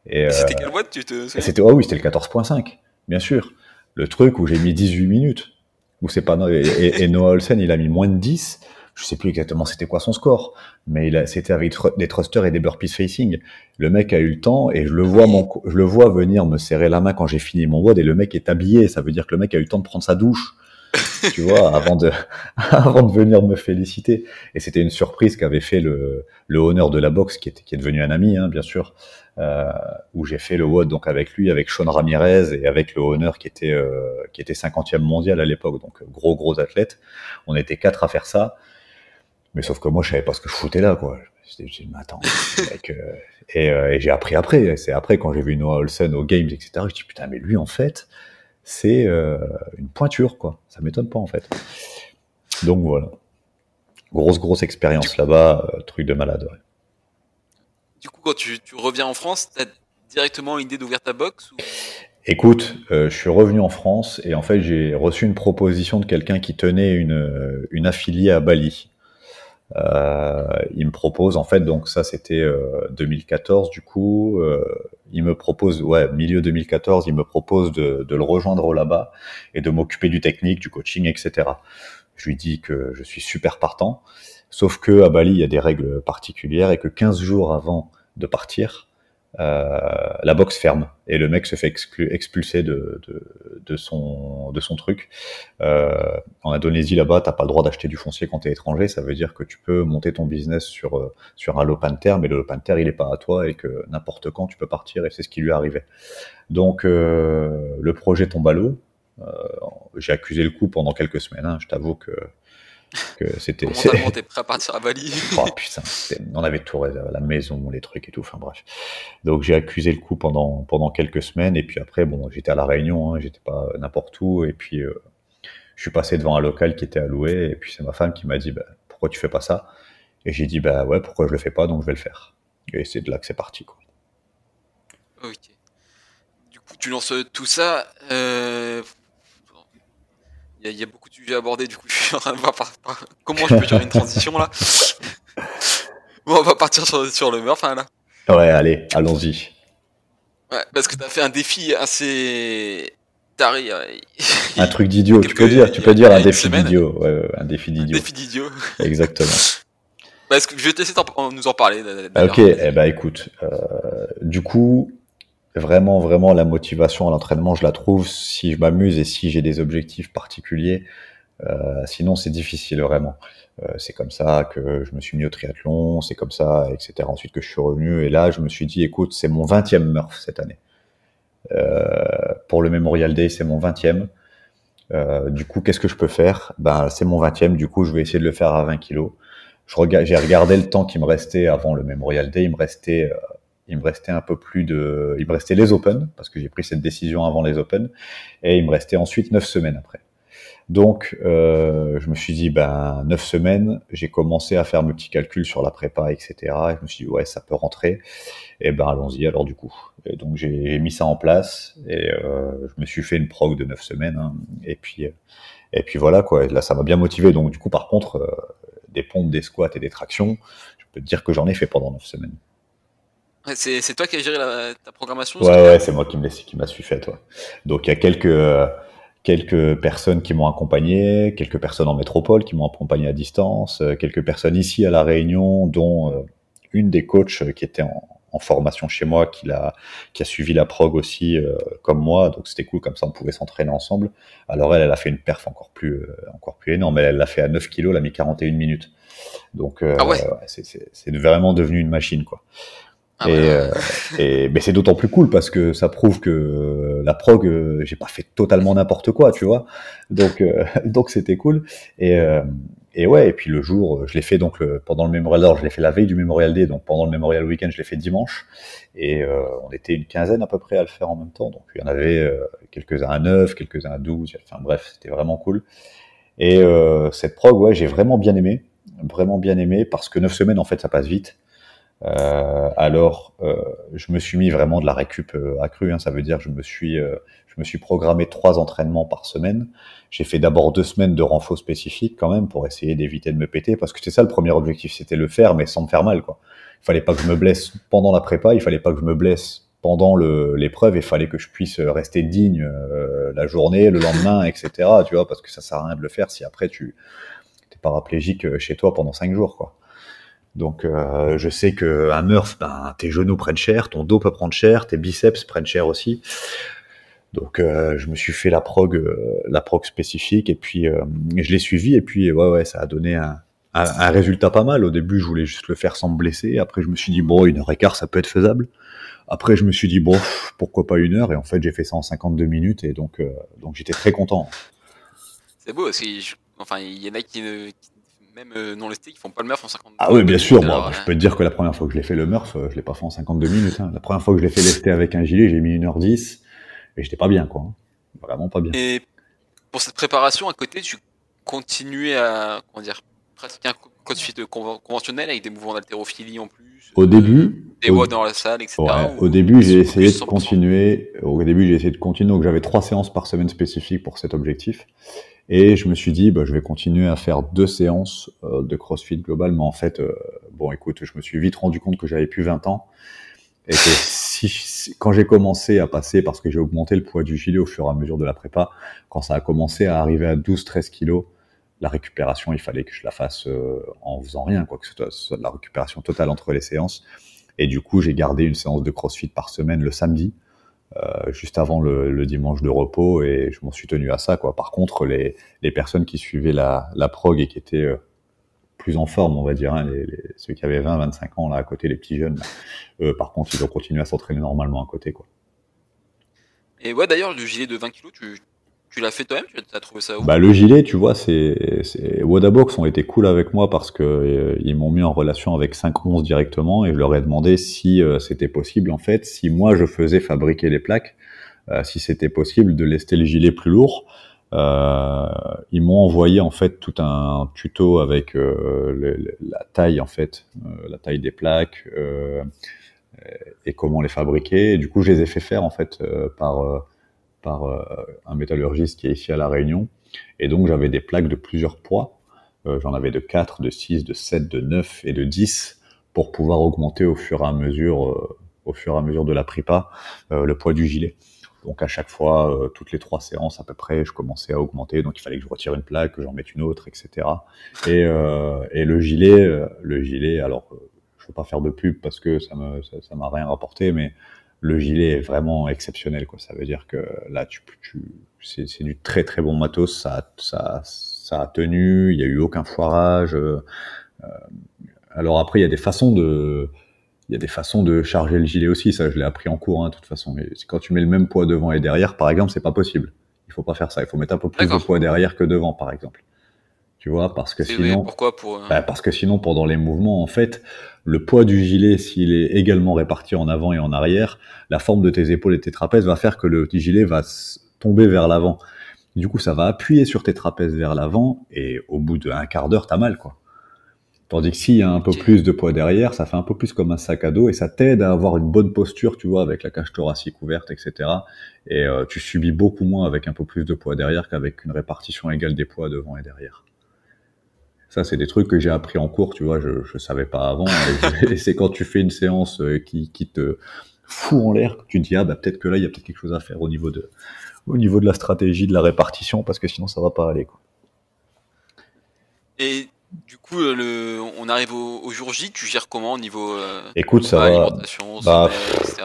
Et, c'était euh, quelle boîte tu te C'était oh oui, c'était le 14.5, bien sûr. Le truc où j'ai mis 18 minutes. Où c'est pas et, et Noah Olsen, il a mis moins de 10 je sais plus exactement c'était quoi son score, mais c'était avec des thrusters et des burpees facing. Le mec a eu le temps et je le vois mon, je le vois venir me serrer la main quand j'ai fini mon WOD et le mec est habillé. Ça veut dire que le mec a eu le temps de prendre sa douche, tu vois, avant de, avant de venir me féliciter. Et c'était une surprise qu'avait fait le, le honneur de la boxe qui est, qui est devenu un ami, hein, bien sûr, euh, où j'ai fait le WOD donc avec lui, avec Sean Ramirez et avec le honneur qui était, euh, qui était 50e mondial à l'époque, donc gros gros athlète. On était quatre à faire ça. Mais sauf que moi, je savais pas ce que je foutais là, quoi. J'ai dit, mais attends, mec, euh, et, euh, et j'ai appris après. C'est après quand j'ai vu Noah Olsen aux Games, etc. Je dis putain, mais lui en fait, c'est euh, une pointure quoi. Ça m'étonne pas en fait. Donc voilà, grosse grosse expérience là-bas, euh, truc de malade. Ouais. Du coup, quand tu, tu reviens en France, t'as directement l'idée d'ouvrir ta box ou... Écoute, euh, je suis revenu en France et en fait j'ai reçu une proposition de quelqu'un qui tenait une, une affiliée à Bali. Euh, il me propose en fait, donc ça c'était euh, 2014 du coup, euh, il me propose, ouais, milieu 2014, il me propose de, de le rejoindre là-bas et de m'occuper du technique, du coaching, etc. Je lui dis que je suis super partant, sauf que à Bali il y a des règles particulières et que 15 jours avant de partir, euh, la box ferme et le mec se fait expulser de, de, de, son, de truc. Euh, en Indonésie, là-bas, t'as pas le droit d'acheter du foncier quand t'es étranger. Ça veut dire que tu peux monter ton business sur, euh, un Lopanter, mais le Lopanter, il est pas à toi et que n'importe quand tu peux partir et c'est ce qui lui est arrivé. Donc, euh, le projet tombe à l'eau. Euh, J'ai accusé le coup pendant quelques semaines. hein. Je t'avoue que c'était. Mentalement, t'es prêt à partir à Bali. Oh putain, on avait tout réservé, la maison, les trucs et tout, enfin bref. Donc j'ai accusé le coup pendant, pendant quelques semaines, et puis après, bon, j'étais à La Réunion, hein, j'étais pas n'importe où, et puis euh, je suis passé devant un local qui était alloué, et puis c'est ma femme qui m'a dit, bah, pourquoi tu fais pas ça? Et j'ai dit, bah ouais, pourquoi je le fais pas, donc je vais le faire. Et c'est de là que c'est parti, quoi. Ok. Du coup, tu lances tout ça. euh, Il y, a- il y a beaucoup de sujets à aborder, du coup, je suis en train de voir par- par- comment je peux faire une transition là. Bon, on va partir sur, sur le Murph hein, là. Ouais, allez, allons-y. Ouais, parce que t'as fait un défi assez taré. euh, Un truc d'idiot, tu peux dire, tu peux dire un défi d'idiot, ouais, ouais, un défi un d'idiot, défi d'idiot. exactement. Bah, que je vais te laisser en- nous en parler. d'ailleurs. Ok, eh ben écoute, euh, du coup, vraiment, vraiment, la motivation à l'entraînement, je la trouve si je m'amuse et si j'ai des objectifs particuliers. Euh, sinon, c'est difficile vraiment. Euh, c'est comme ça que je me suis mis au triathlon, c'est comme ça, etc. Ensuite que je suis revenu et là, je me suis dit, écoute, c'est mon 20e Murph cette année. Euh, pour le Memorial Day, c'est mon 20e. Euh, du coup, qu'est-ce que je peux faire? Ben, c'est mon 20e. Du coup, je vais essayer de le faire à 20 kilos. J'ai regardé le temps qui me restait avant le Memorial Day. Il me restait, euh, il me restait un peu plus de, il me restait les Open parce que j'ai pris cette décision avant les Open et il me restait ensuite neuf semaines après. Donc, euh, je me suis dit, ben, neuf semaines, j'ai commencé à faire mes petits calculs sur la prépa, etc. Et je me suis dit, ouais, ça peut rentrer. Et ben, allons-y alors du coup. Et donc, j'ai mis ça en place et euh, je me suis fait une prog de neuf semaines. hein. et puis, euh, et puis voilà quoi. Là, ça m'a bien motivé. Donc, du coup, par contre, des pompes, des squats et des tractions, je peux te dire que j'en ai fait pendant neuf semaines. C'est toi qui as géré la- ta programmation Ouais, ouais, c'est moi qui me laisse, qui m'a su fait, toi. Donc, il y a quelques, euh, quelques personnes qui m'ont accompagné, quelques personnes en métropole qui m'ont accompagné à distance, euh, quelques personnes ici à La Réunion, dont euh, une des coachs qui était en, en formation chez moi, qui, l'a, qui a suivi la prog aussi euh, comme moi. Donc, c'était cool, comme ça, on pouvait s'entraîner ensemble. Alors, elle, elle a fait une perf encore plus, euh, encore plus énorme. Elle, elle l'a fait à 9 kilos, elle a mis 41 minutes. Donc, euh, Ah ouais? c'est vraiment devenu une machine, quoi. Ah et ouais, euh, et mais c'est d'autant plus cool parce que ça prouve que la prog, euh, j'ai pas fait totalement n'importe quoi, tu vois. Donc euh, donc c'était cool. Et et ouais, et puis le jour, je l'ai fait donc le- pendant le Memorial Day, je l'ai fait la veille du Memorial Day, donc pendant le Memorial Weekend, je l'ai fait dimanche. Et euh, on était une quinzaine à peu près à le faire en même temps. Donc il y en avait euh, quelques-uns à 9, quelques-uns à 12. Enfin bref, c'était vraiment cool. Et euh, cette prog, ouais, j'ai vraiment bien aimé, vraiment bien aimé parce que 9 semaines en fait, ça passe vite. Euh, alors, euh, je me suis mis vraiment de la récup euh, accrue. Hein, ça veut dire que je me suis, euh, je me suis programmé trois entraînements par semaine. J'ai fait d'abord deux semaines de renfort spécifique quand même pour essayer d'éviter de me péter parce que c'est ça le premier objectif, c'était le faire mais sans me faire mal quoi. Il fallait pas que je me blesse pendant la prépa, il fallait pas que je me blesse pendant l'épreuve, il fallait que je puisse rester digne euh, la journée, le lendemain, etc. Tu vois parce que ça sert à rien de le faire si après tu es paraplégique chez toi pendant cinq jours quoi. Donc euh, je sais que à Murph, ben, tes genoux prennent cher, ton dos peut prendre cher, tes biceps prennent cher aussi. Donc euh, je me suis fait la prog, euh, la prog spécifique et puis euh, je l'ai suivi et puis ouais ouais ça a donné un, un, résultat pas mal. Au début je voulais juste le faire sans me blesser. Après je me suis dit bon une heure et quart ça peut être faisable. Après je me suis dit bon pourquoi pas une heure? Et en fait j'ai fait ça en 52 minutes et donc euh, donc j'étais très content. C'est beau je- enfin, il y en a qui, ne- qui même euh, non lestés, qui font pas le Murph en 52 Ah oui, bien sûr. minutes. Moi, je peux te dire que la première fois que je l'ai fait le Murph, euh, je l'ai pas fait en 52 minutes. hein. La première fois que je l'ai fait lester avec un gilet, j'ai mis 1h10 et j'étais pas bien, quoi. hein. Vraiment pas bien. Et pour cette préparation, à côté, tu continuais à comment dire, pratiquer un conven- conventionnel avec des mouvements d'haltérophilie en plus. Au euh, début, des au- watts dans la salle, etc. Ouais, ou- au début, j'ai essayé de 100%? continuer. Au début, j'ai essayé de continuer. Donc, j'avais trois séances par semaine spécifiques pour cet objectif. Et je me suis dit, bah, je vais continuer à faire deux séances euh, de CrossFit global. Mais en fait, euh, bon, écoute, je me suis vite rendu compte que j'avais plus 20 ans. Et que quand j'ai commencé à passer, parce que j'ai augmenté le poids du gilet au fur et à mesure de la prépa, quand ça a commencé à arriver à 12-13 kilos, la récupération, il fallait que je la fasse euh, en faisant rien, quoi que ce soit, la récupération totale entre les séances. Et du coup, j'ai gardé une séance de CrossFit par semaine le samedi, euh, juste avant le, le dimanche de repos, et je m'en suis tenu à ça. Quoi. Par contre, les, les personnes qui suivaient la, la prog et qui étaient euh, plus en forme, on va dire, hein, les, les- ceux qui avaient 20, 25 ans là à côté, les petits jeunes, eux, par contre, ils ont continué à s'entraîner normalement à côté. Quoi. Et ouais, d'ailleurs, le gilet de 20 kg, tu, tu l'as fait toi-même? Tu as trouvé ça où? Bah, le gilet, tu vois, c'est. Wadabox ont été cool avec moi parce que euh, ils m'ont mis en relation avec 511 directement et je leur ai demandé si euh, c'était possible, en fait, si moi je faisais fabriquer les plaques, euh, si c'était possible de lester le gilet plus lourd. Euh, ils m'ont envoyé en fait tout un tuto avec la taille en fait, la taille des plaques et comment les fabriquer. Du coup, je les ai fait faire en fait par par euh, un métallurgiste qui est ici à La Réunion. Et donc, j'avais des plaques de plusieurs poids. Euh, J'en avais de 4, de 6, de 7, de 9 et de 10 pour pouvoir augmenter au fur et à mesure, euh, au fur et à mesure de la prépa, le poids du gilet. Donc, à chaque fois, toutes les trois séances à peu près, je commençais à augmenter. Donc, il fallait que je retire une plaque, que j'en mette une autre, etc. Et, et le gilet, le gilet, alors, je veux pas faire de pub parce que ça me, ça m'a rien rapporté, mais le gilet est vraiment exceptionnel. Quoi. Ça veut dire que là, tu, tu, c'est, du très très bon matos. Ça, a- ça, ça a tenu. Il n'y a eu aucun foirage. euh, euh, alors après, il y a des façons de, il y a des façons de charger le gilet aussi. Ça, je l'ai appris en cours, hein, de toute façon. Mais c'est quand tu mets le même poids devant et derrière, par exemple, c'est pas possible. Il faut pas faire ça. Il faut mettre un peu plus de poids derrière que devant, par exemple. Tu vois, parce que Et sinon. Pourquoi pour, euh, Bah, parce que sinon, pendant les mouvements, en fait, le poids du gilet, s'il est également réparti en avant et en arrière, la forme de tes épaules et tes trapèzes va faire que le gilet va tomber vers l'avant. Du coup, ça va appuyer sur tes trapèzes vers l'avant et au bout d'un quart d'heure, t'as mal, quoi. Tandis que s'il y a un peu plus de poids derrière, ça fait un peu plus comme un sac à dos et ça t'aide à avoir une bonne posture, tu vois, avec la cage thoracique ouverte, etc. Et euh, tu subis beaucoup moins avec un peu plus de poids derrière qu'avec une répartition égale des poids devant et derrière. Ça, c'est des trucs que j'ai appris en cours, tu vois, je, je savais pas avant. Et, c'est quand tu fais une séance euh, qui, qui te fout en l'air que tu te dis, ah, bah, peut-être que là, il y a peut-être quelque chose à faire au niveau de, au niveau de la stratégie, de la répartition, parce que sinon, ça va pas aller, quoi. Et du coup, euh, le, on arrive au, au jour J, tu gères comment au niveau euh, Écoute, ça va. Bah, sommeil, etc.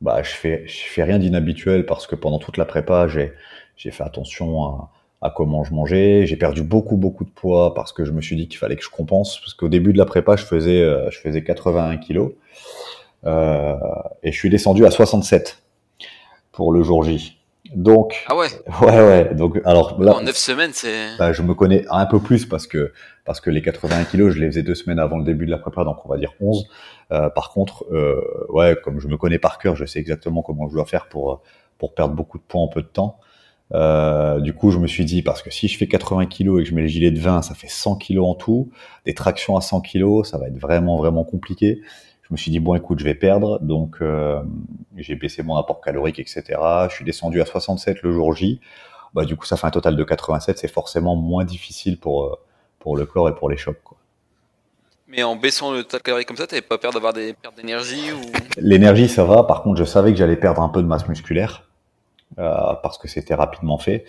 Bah, je fais, je fais rien d'inhabituel parce que pendant toute la prépa, j'ai, j'ai fait attention à, à comment je mangeais. J'ai perdu beaucoup, beaucoup de poids parce que je me suis dit qu'il fallait que je compense. Parce qu'au début de la prépa, je faisais, euh, je faisais 81 kilos. Euh, et je suis descendu à 67 pour le jour J. Donc, Ah ouais, ouais, ouais. Donc, alors là, en 9 semaines, c'est. bah, je me connais un peu plus parce que parce que les 81 kilos, je les faisais deux semaines avant le début de la prépa, donc on va dire 11. Euh, par contre, euh, ouais, comme je me connais par cœur, je sais exactement comment je dois faire pour pour perdre beaucoup de poids en peu de temps. Euh, du coup, je me suis dit parce que si je fais 80 kilos et que je mets le gilet de 20, ça fait 100 kilos en tout. Des tractions à 100 kilos, ça va être vraiment vraiment compliqué. Je me suis dit bon, écoute, je vais perdre, donc euh, j'ai baissé mon apport calorique, etc. Je suis descendu à 67 le jour J bah, du coup, ça fait un total de 87. C'est forcément moins difficile pour, euh, pour le corps et pour les chocs. Quoi. Mais en baissant le total calorique comme ça, t'avais pas peur d'avoir des pertes d'énergie ou? L'énergie, ça va. Par contre, je savais que j'allais perdre un peu de masse musculaire parce que c'était rapidement fait.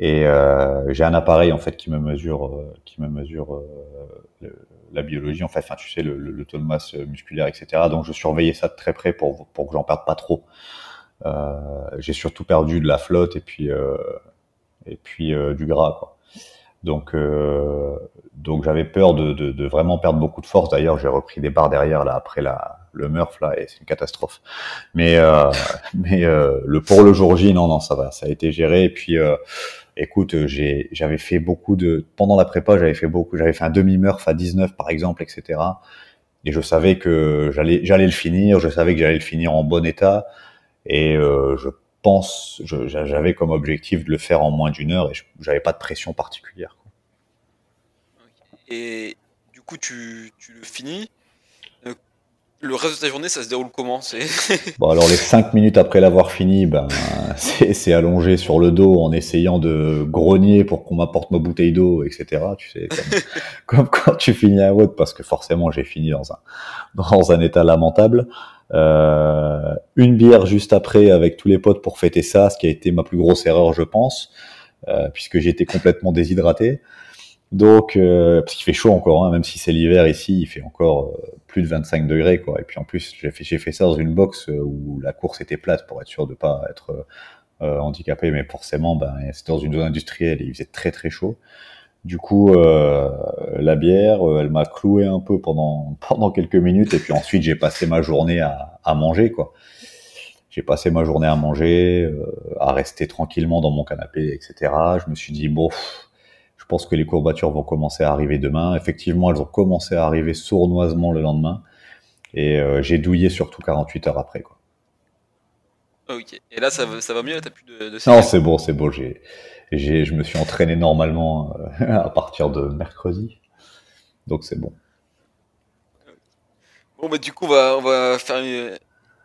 Et euh, j'ai un appareil en fait qui me mesure, euh, qui me mesure euh, le- la biologie en fait. Enfin, tu sais, le, le, le taux de masse musculaire, etc. Donc, je surveillais ça de très près pour pour que j'en perde pas trop. Euh, j'ai surtout perdu de la flotte et puis euh, et puis euh, du gras. Quoi. Donc, euh, donc j'avais peur de, de, de vraiment perdre beaucoup de force. D'ailleurs, j'ai repris des barres derrière là après la, le Murph là et c'est une catastrophe. Mais euh, mais euh, le pour le jour J, non non ça va, ça a été géré. Et puis euh, écoute, j'avais fait beaucoup de, pendant la prépa, j'avais fait beaucoup, j'avais fait un demi-murph à 19 par exemple, etc. Et je savais que j'allais, j'allais le finir, je savais que j'allais le finir en bon état. Et euh, je pense, j'avais comme objectif de le faire en moins d'une heure et j'avais pas de pression particulière. Et du coup, tu, tu le finis le reste de ta journée, ça se déroule comment? Bon, alors les cinq minutes après l'avoir fini, ben, c'est allongé sur le dos en essayant de grogner pour qu'on m'apporte ma bouteille d'eau, etc. Tu sais, comme, quand tu finis un road, parce que forcément j'ai fini dans un, dans un état lamentable. Euh, une bière juste après avec tous les potes pour fêter ça, ce qui a été ma plus grosse erreur, je pense, euh, puisque j'étais complètement déshydraté. Donc, euh, parce qu'il fait chaud encore, hein, même si c'est l'hiver ici, il fait encore euh, plus de 25 degrés, quoi. Et puis en plus, j'ai fait, ça dans une box euh, où la course était plate pour être sûr de pas être handicapé, mais forcément, ben, c'était dans une zone industrielle et il faisait très très chaud. Du coup, la bière, elle m'a cloué un peu pendant pendant quelques minutes, et puis ensuite j'ai passé ma journée à, à manger, quoi. J'ai passé ma journée à manger, à rester tranquillement dans mon canapé, etc. Je me suis dit bon. Je pense que les courbatures vont commencer à arriver demain. Effectivement, elles ont commencé à arriver sournoisement le lendemain. Et euh, j'ai douillé surtout 48 heures après. Quoi. Ok. Et là, ça, ça va mieux? T'as plus de, de Non, c'est bon, c'est bon. J'ai, j'ai, je me suis entraîné normalement euh, à partir de mercredi. Donc c'est bon. Bon, bah, du coup, on va, on va faire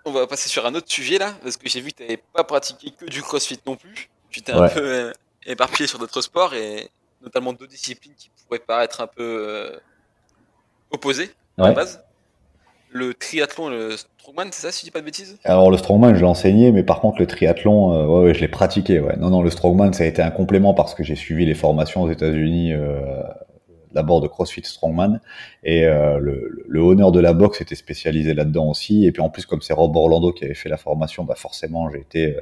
On va passer sur un autre sujet là, parce que j'ai vu que tu n'avais pas pratiqué que du crossfit non plus. Tu t'es un peu euh, éparpillé sur d'autres sports et notamment deux disciplines qui pourraient paraître un peu euh, opposées à la base. Le triathlon et le strongman, c'est ça, si je dis pas de bêtises? Alors le strongman, je l'ai enseigné, mais par contre le triathlon, euh, ouais, je l'ai pratiqué. Ouais. Non, non, le strongman, ça a été un complément parce que j'ai suivi les formations aux États-Unis. Euh, d'abord de CrossFit Strongman et le, le, honneur de la boxe était spécialisé là-dedans aussi et puis en plus comme c'est Rob Orlando qui avait fait la formation bah forcément j'ai été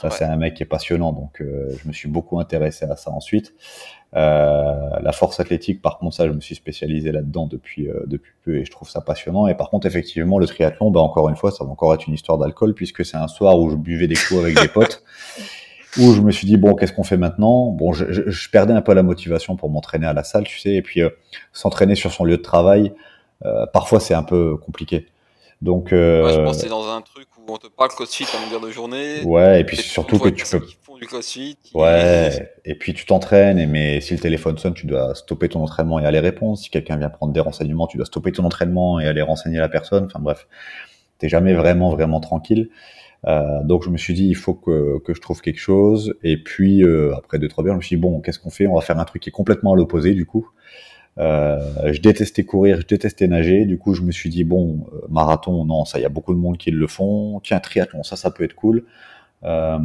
ça c'est un mec qui est passionnant donc je me suis beaucoup intéressé à ça ensuite euh, la force athlétique, par contre, ça, je me suis spécialisé là-dedans depuis euh, depuis peu et je trouve ça passionnant. Et par contre, effectivement, le triathlon, bah encore une fois, ça va encore être une histoire d'alcool puisque c'est un soir où je buvais des coups avec des potes. où je me suis dit bon qu'est-ce qu'on fait maintenant? Bon je, je, perdais un peu la motivation pour m'entraîner à la salle tu sais et puis euh, s'entraîner sur son lieu de travail euh, parfois c'est un peu compliqué donc euh, ouais, je pense que c'est dans un on te parle crossfit en longueur de journée ouais et puis surtout que tu peux Ouais, et puis tu t'entraînes, mais si le téléphone sonne, tu dois stopper ton entraînement et aller répondre. Si quelqu'un vient prendre des renseignements, tu dois stopper ton entraînement et aller renseigner la personne. Enfin bref, t'es jamais vraiment, vraiment tranquille. Euh, donc je me suis dit, il faut que, que je trouve quelque chose. Et puis, euh, après deux, trois heures, je me suis dit, bon, qu'est-ce qu'on fait? On va faire un truc qui est complètement à l'opposé, du coup. Euh, je détestais courir, je détestais nager. Du coup, je me suis dit, bon, euh, marathon, non, ça, il y a beaucoup de monde qui le font. Tiens, triathlon, ça, ça peut être cool. Euh,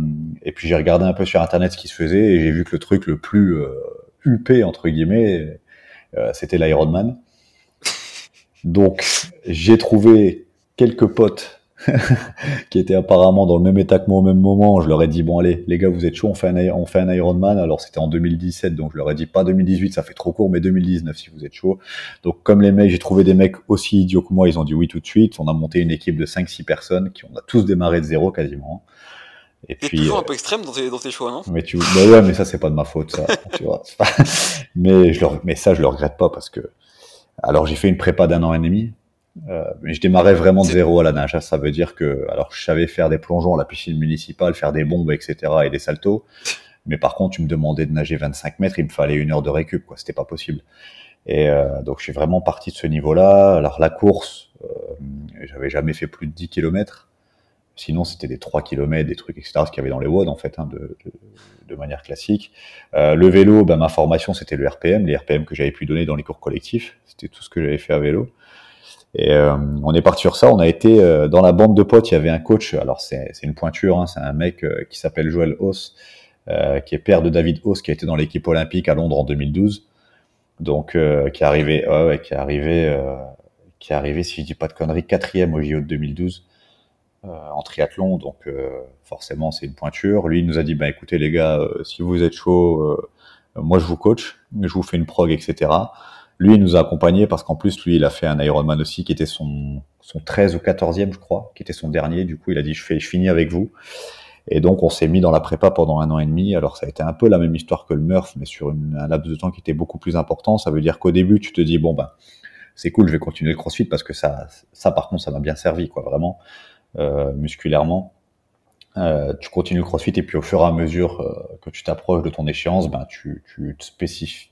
et puis j'ai regardé un peu sur internet ce qui se faisait et j'ai vu que le truc le plus euh, huppé entre guillemets, c'était l'Ironman. Donc j'ai trouvé quelques potes qui étaient apparemment dans le même état que moi au même moment. Je leur ai dit bon allez les gars vous êtes chaud on fait un on fait un Ironman. Alors c'était en 2017 donc je leur ai dit pas 2018 ça fait trop court mais 2019 si vous êtes chaud. Donc comme les mecs j'ai trouvé des mecs aussi idiots que moi ils ont dit oui tout de suite. On a monté une équipe de 5-6 personnes qui on a tous démarré de zéro quasiment. Et puis, toujours un peu extrême dans tes, dans tes choix, non? Mais tu, bah ouais, mais ça c'est pas de ma faute, ça. tu vois. mais je le, mais ça je le regrette pas parce que, alors j'ai fait une prépa d'un an et demi, euh, mais je démarrais vraiment de zéro à la nage. Ça veut dire que, alors je savais faire des plongeons à la piscine municipale, faire des bombes, etc. et des saltos. Mais par contre, tu me demandais de nager 25 mètres, il me fallait une heure de récup, quoi. C'était pas possible. Et euh, donc je suis vraiment parti de ce niveau-là. Alors la course, euh, j'avais jamais fait plus de 10 kilomètres. Sinon, c'était des 3 km, des trucs, etc., ce qu'il y avait dans les WOD, en fait, hein, de, de, de, manière classique. Euh, le vélo, ben, ma formation, c'était le RPM, les RPM que j'avais pu donner dans les cours collectifs. C'était tout ce que j'avais fait à vélo. Et euh, on est parti sur ça. On a été euh, dans la bande de potes. Il y avait un coach. Alors c'est une pointure. Hein, c'est un mec euh, qui s'appelle Joël Hauss, euh, qui est père de David Hauss, qui a été dans l'équipe olympique à Londres en 2012. Donc qui est arrivé, ouais, qui est arrivé, qui est arrivé, si je dis pas de conneries, quatrième au JO de 2012. Euh, en triathlon, donc euh, forcément c'est une pointure. Lui il nous a dit bah écoutez les gars, euh, si vous êtes chaud, moi je vous coach, je vous fais une prog, etc. Lui il nous a accompagnés parce qu'en plus lui il a fait un Ironman aussi qui était son son 13 ou 14e je crois, qui était son dernier. Du coup il a dit je fais je finis avec vous. Et donc, on s'est mis dans la prépa pendant un an et demi. Alors, ça a été un peu la même histoire que le Murph, mais sur une, un laps de temps qui était beaucoup plus important. Ça veut dire qu'au début, tu te dis, bon, ben, c'est cool, je vais continuer le crossfit parce que ça, ça par contre, ça m'a bien servi, quoi, vraiment, euh, musculairement. Euh, tu continues le crossfit et puis au fur et à mesure euh, que tu t'approches de ton échéance, ben, tu, tu, te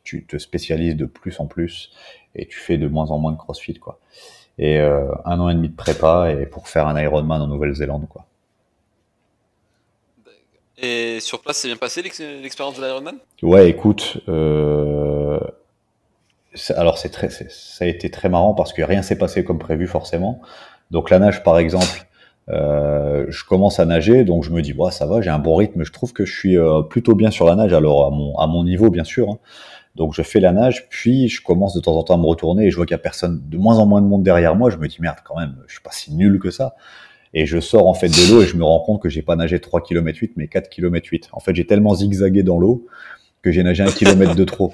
tu te spécialises de plus en plus et tu fais de moins en moins de crossfit, quoi. Et euh, un an et demi de prépa et pour faire un Ironman en Nouvelle-Zélande, quoi. Et sur place, c'est bien passé l'expérience de l'Ironman? Ouais, écoute, alors c'est très, ça a été très marrant parce que rien s'est passé comme prévu forcément. Donc la nage, par exemple, euh, je commence à nager, donc je me dis, ouais, ça va, j'ai un bon rythme. Je trouve que je suis euh, plutôt bien sur la nage, alors à mon, à mon niveau, bien sûr. Hein. Donc je fais la nage, puis je commence de temps en temps à me retourner et je vois qu'il y a personne, de moins en moins de monde derrière moi. Je me dis, merde, quand même, je suis pas si nul que ça. Et je sors en fait de l'eau et je me rends compte que j'ai pas nagé 3 km 8 mais 4 km 8. En fait, j'ai tellement zigzagué dans l'eau que j'ai nagé un kilomètre de trop.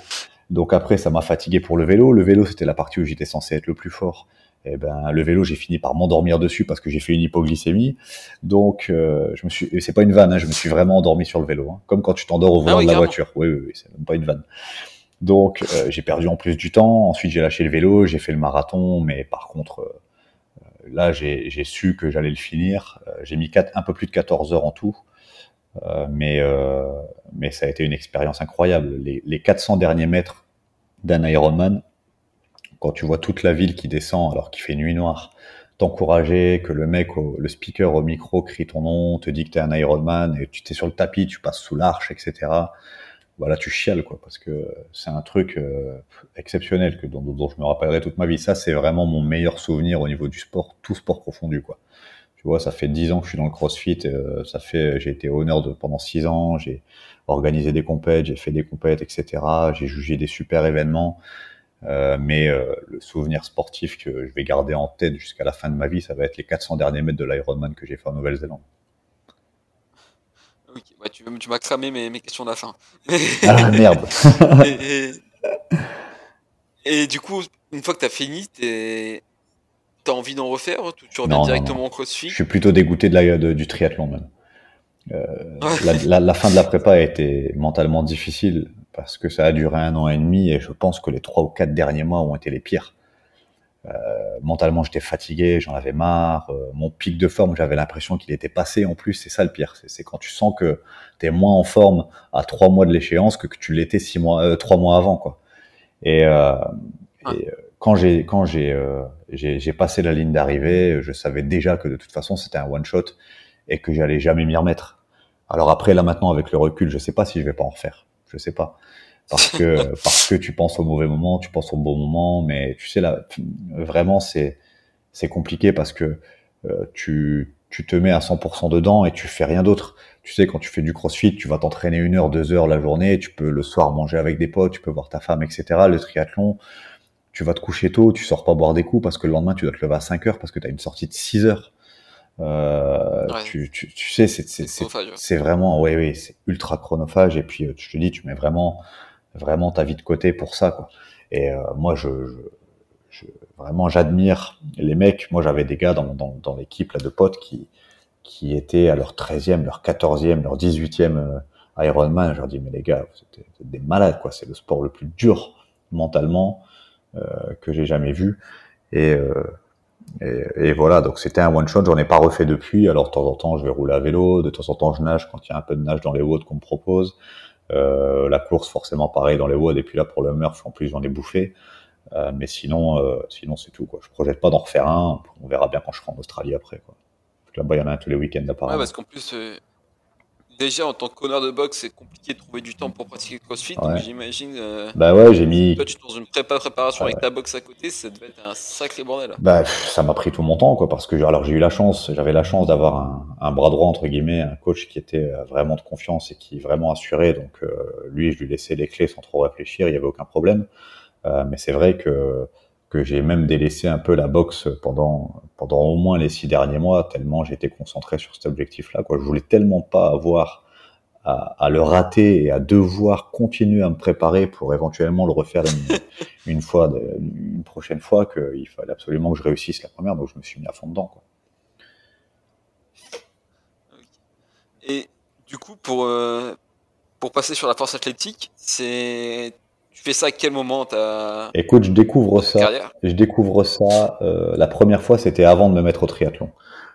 Donc après, ça m'a fatigué pour le vélo. Le vélo, c'était la partie où j'étais censé être le plus fort. Eh ben, le vélo, j'ai fini par m'endormir dessus parce que j'ai fait une hypoglycémie. Donc, euh, je me suis, c'est pas une vanne, hein, je me suis vraiment endormi sur le vélo, hein, comme quand tu t'endors au ah volant de la voiture. Oui, oui, oui c'est même pas une vanne. Donc, euh, j'ai perdu en plus du temps. Ensuite, j'ai lâché le vélo, j'ai fait le marathon, mais par contre, euh, là, j'ai su que j'allais le finir. Euh, j'ai mis un peu plus de 14 heures en tout. Euh, mais, euh, mais ça a été une expérience incroyable. Les, les 400 derniers mètres d'un Ironman, quand tu vois toute la ville qui descend alors qu'il fait nuit noire, t'encourager, que le mec, le speaker au micro crie ton nom, te dit que t'es un Ironman, et tu t'es sur le tapis, tu passes sous l'arche, etc voilà, tu chiales, quoi, parce que c'est un truc euh, exceptionnel que, dont, dont, je me rappellerai toute ma vie. Ça, c'est vraiment mon meilleur souvenir au niveau du sport, tout sport confondu, quoi. Tu vois, ça fait dix ans que je suis dans le CrossFit, euh, ça fait, j'ai été honneur de pendant six ans, j'ai organisé des compètes, j'ai fait des compètes, etc. J'ai jugé des super événements, euh, mais euh, le souvenir sportif que je vais garder en tête jusqu'à la fin de ma vie, ça va être les 400 derniers mètres de l'Ironman que j'ai fait en Nouvelle-Zélande. Ok, tu, tu m'as cramé mes, mes, questions de la fin. ah merde et, du coup, une fois que tu as fini, tu as envie d'en refaire Tu reviens directement au crossfit? Je suis plutôt dégoûté de la, du triathlon même. Euh, la, la, fin de la prépa a été mentalement difficile parce que ça a duré un an et demi et je pense que les trois ou quatre derniers mois ont été les pires. Euh, mentalement, j'étais fatigué, j'en avais marre. Euh, mon pic de forme, j'avais l'impression qu'il était passé. En plus, c'est ça le pire. C'est quand tu sens que tu es moins en forme à trois mois de l'échéance que, que tu l'étais six mois, euh, trois mois avant, quoi. Et, et quand j'ai quand j'ai j'ai passé la ligne d'arrivée, je savais déjà que de toute façon c'était un one shot et que j'allais jamais m'y remettre. Alors après là maintenant avec le recul, je sais pas si je vais pas en refaire. Je sais pas parce que parce que tu penses au mauvais moment, tu penses au bon moment, mais tu sais là vraiment c'est c'est compliqué parce que euh, tu tu te mets à 100% dedans et tu fais rien d'autre. Tu sais quand tu fais du CrossFit, tu vas t'entraîner une heure, deux heures la journée, tu peux le soir manger avec des potes, tu peux voir ta femme, etc. Le triathlon, tu vas te coucher tôt, tu sors pas boire des coups parce que le lendemain tu dois te lever à 5 heures parce que tu as une sortie de 6 heures. Euh, tu, tu, tu, sais, c'est c'est vraiment, oui, oui, c'est ultra chronophage. Et puis, je te dis, tu mets vraiment vraiment ta vie de côté pour ça. Quoi. Et euh, moi, je, je, vraiment, j'admire les mecs. Moi, j'avais des gars dans, dans, dans l'équipe là de potes qui qui étaient à leur 13e, leur 14e, leur 18e euh, Ironman. Je leur dis, mais les gars, vous êtes, des malades, quoi. C'est le sport le plus dur mentalement euh, que j'ai jamais vu. Et, euh, et, voilà, donc c'était un one shot. J'en ai pas refait depuis. Alors de temps en temps, je vais rouler à vélo. De temps en temps, je nage quand il y a un peu de nage dans les woods qu'on me propose. Euh, la course, forcément, pareil dans les woods. Et puis là, pour le Murph, en plus, j'en ai bouffé. Euh, mais sinon, euh, sinon c'est tout. Quoi. Je projette pas d'en refaire un. On verra bien quand je serai en Australie après. Là-bas, il y en a un tous les week-ends apparemment. Ouais, parce qu'en plus, déjà en tant que connard de boxe, c'est compliqué de trouver du temps pour pratiquer le crossfit. Donc j'imagine. Euh, bah ouais, j'ai mis. Toi, tu es dans une prépa préparation avec ta boxe à côté, ça devait être un sacré bordel. Bah ça m'a pris tout mon temps, quoi, parce que alors j'ai eu la chance, j'avais la chance d'avoir un, un, bras droit entre guillemets, un coach qui était euh, vraiment de confiance et qui vraiment assuré. Donc euh, lui, je lui laissais les clés sans trop réfléchir, il y avait aucun problème. Euh, mais c'est vrai que que j'ai même délaissé un peu la boxe pendant pendant au moins les six derniers mois tellement j'étais concentré sur cet objectif-là. Quoi, je voulais tellement pas avoir à, à, le rater et à devoir continuer à me préparer pour éventuellement le refaire une, une fois, de, une prochaine fois qu'il fallait absolument que je réussisse la première. Donc je me suis mis à fond dedans. Quoi. Et du coup, pour, euh, pour passer sur la force athlétique, c'est tu fais ça à quel moment Écoute, je découvre ça. carrière? Je découvre ça. euh, la première fois, c'était avant de me mettre au triathlon.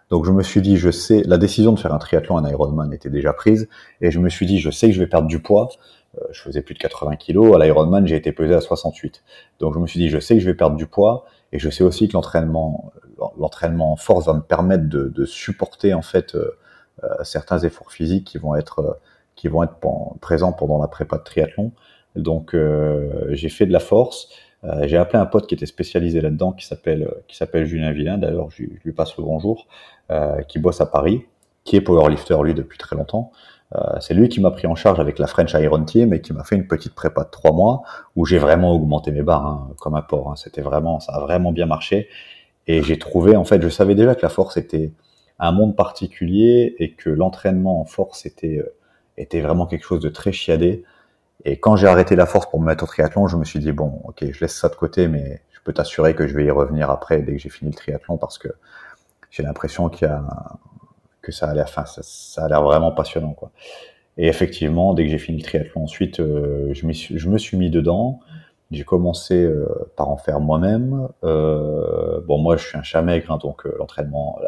Donc je me suis dit, je sais, la décision de faire un triathlon, un Ironman était déjà prise, et je me suis dit, je sais que je vais perdre du poids. Euh, je faisais plus de 80 kilos. À l'Ironman, j'ai été pesé à 68. Donc je me suis dit, je sais que je vais perdre du poids, et je sais aussi que l'entraînement, l'entraînement en force va me permettre de, de supporter en fait euh, euh, certains efforts physiques qui vont être euh, qui vont être présents pendant la prépa de triathlon. Donc euh, j'ai fait de la force. Euh, j'ai appelé un pote qui était spécialisé là-dedans, qui s'appelle qui s'appelle Julien Villain. D'ailleurs, je, lui passe le bonjour, euh, qui bosse à Paris, qui est powerlifter lui depuis très longtemps. Euh, c'est lui qui m'a pris en charge avec la French Iron Team et qui m'a fait une petite prépa de trois mois où j'ai vraiment augmenté mes barres hein, comme un porc. hein. C'était vraiment, ça a vraiment bien marché. Et j'ai trouvé, en fait, je savais déjà que la force était un monde particulier et que l'entraînement en force était euh, était vraiment quelque chose de très chiadé. Et quand j'ai arrêté la force pour me mettre au triathlon, je me suis dit bon, ok, je laisse ça de côté, mais je peux t'assurer que je vais y revenir après dès que j'ai fini le triathlon parce que j'ai l'impression qu'il y a que ça a l'air, enfin, ça, a l'air vraiment passionnant, quoi. Et effectivement, dès que j'ai fini le triathlon, ensuite, euh, je, me suis mis dedans. J'ai commencé euh, par en faire moi-même. Euh, bon, moi, je suis un chat maigre, hein, donc l'entraînement,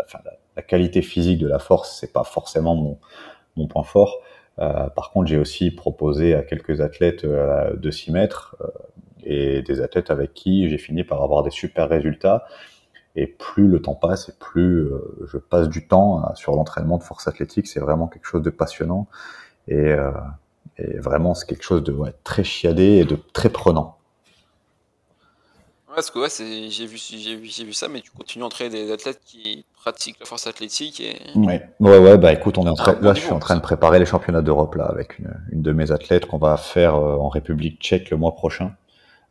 la, qualité physique de la force, c'est pas forcément mon point fort. Euh, par contre, j'ai aussi proposé à quelques athlètes euh, de s'y mettre euh, et des athlètes avec qui j'ai fini par avoir des super résultats. Et plus le temps passe et plus je passe du temps euh, sur l'entraînement de force athlétique, c'est vraiment quelque chose de passionnant et, vraiment c'est quelque chose de très chiadé et de très prenant. Parce que ouais, j'ai vu j'ai vu j'ai vu ça, mais tu continues à entraîner des athlètes qui pratiquent la force athlétique et Ouais, ouais, ouais, bah écoute, on est en train, Ah, là, je suis en train de préparer les championnats d'Europe là avec une, une de mes athlètes qu'on va faire euh, en République tchèque le mois prochain.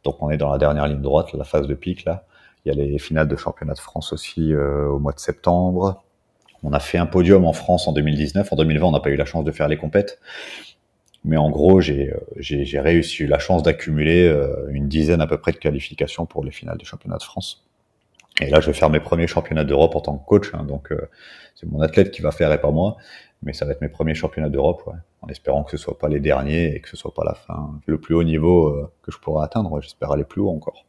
Donc on est dans la dernière ligne droite, la phase de pic là. Il y a les finales de championnat de France aussi euh, au mois de septembre. On a fait un podium en France en 2019. En 2020, on n'a pas eu la chance de faire les compètes. Mais en gros, j'ai euh, j'ai réussi, eu la chance d'accumuler euh, une dizaine à peu près de qualifications pour les finales des championnats de France. Et là, je vais faire mes premiers championnats d'Europe en tant que coach. hein, donc, euh, c'est mon athlète qui va faire et pas moi. Mais ça va être mes premiers championnats d'Europe, ouais, en espérant que ce soit pas les derniers et que ce soit pas la fin, le plus haut niveau euh, que je pourrai atteindre. ouais, J'espère aller plus haut encore.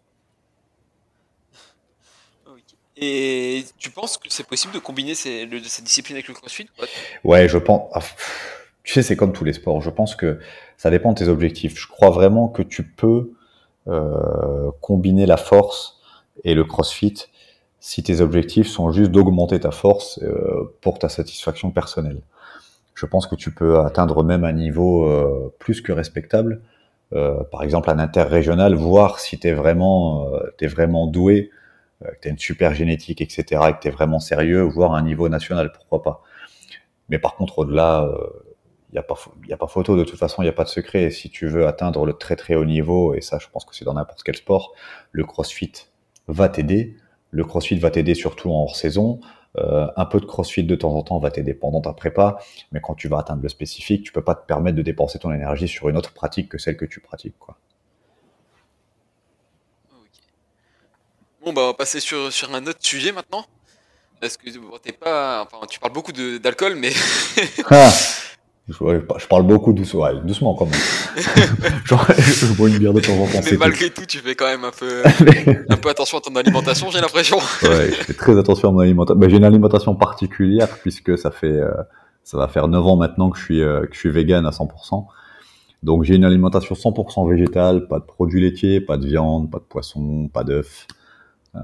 Et tu penses que c'est possible de combiner ces, le- cette discipline avec le crossfit? Ouais, je pense. ah, pff, tu sais, c'est comme tous les sports. Je pense que ça dépend de tes objectifs. Je crois vraiment que tu peux euh, combiner la force et le CrossFit si tes objectifs sont juste d'augmenter ta force euh, pour ta satisfaction personnelle. Je pense que tu peux atteindre même un niveau euh, plus que respectable. Euh, par exemple, un interrégional, voir si tu es vraiment, euh, t'es vraiment doué, euh, que tu as une super génétique, etc., et que tu es vraiment sérieux, voire un niveau national, pourquoi pas. Mais par contre, au-delà, n'y a, pas pho- y a pas photo, de toute façon, il n'y a pas de secret. Et si tu veux atteindre le très très haut niveau, et ça, je pense que c'est dans n'importe quel sport, le crossfit va t'aider. Le crossfit va t'aider surtout en hors-saison. Euh, un peu de crossfit de temps en temps va t'aider pendant ta prépa, mais quand tu vas atteindre le spécifique, tu peux pas te permettre de dépenser ton énergie sur une autre pratique que celle que tu pratiques. Quoi. Bon, bah, on va passer sur, sur un autre sujet maintenant. Parce que bon, t'es pas. Enfin, tu parles beaucoup d'alcool, mais. Ah je, parle beaucoup doucement, ouais, doucement quand même. Genre, je bois une bière de temps en temps. mais tout. malgré tout, tu fais quand même un peu, un peu attention à ton alimentation, j'ai l'impression. Ouais, je fais très attention à mon alimentation. Ben, j'ai une alimentation particulière puisque ça fait, euh, ça va faire 9 ans maintenant que je suis, euh, que je suis vegan à 100%. Donc j'ai une alimentation 100% végétale, pas de produits laitiers, pas de viande, pas de poisson, pas d'œufs. Euh,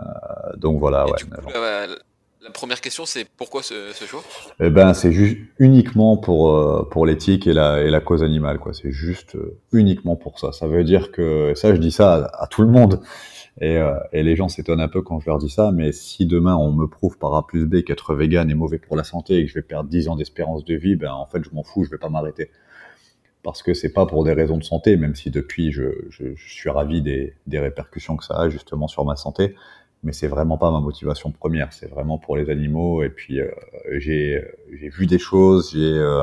donc voilà, Et ouais. du coup, 9 ans. La, première question, c'est pourquoi ce, choix? Eh ben, c'est juste uniquement pour euh, pour l'éthique et la et la cause animale, quoi. C'est juste euh, uniquement pour ça. Ça veut dire que ça, je dis ça à, à tout le monde. Et, euh, et les gens s'étonnent un peu quand je leur dis ça, mais si demain on me prouve par A plus B qu'être vegan est mauvais pour la santé et que je vais perdre 10 ans d'espérance de vie, ben en fait je m'en fous, je vais pas m'arrêter. Parce que c'est pas pour des raisons de santé, même si depuis je, je, je suis ravi des, des répercussions que ça a justement sur ma santé, mais c'est vraiment pas ma motivation première, c'est vraiment pour les animaux. Et puis euh, j'ai j'ai vu des choses, j'ai euh,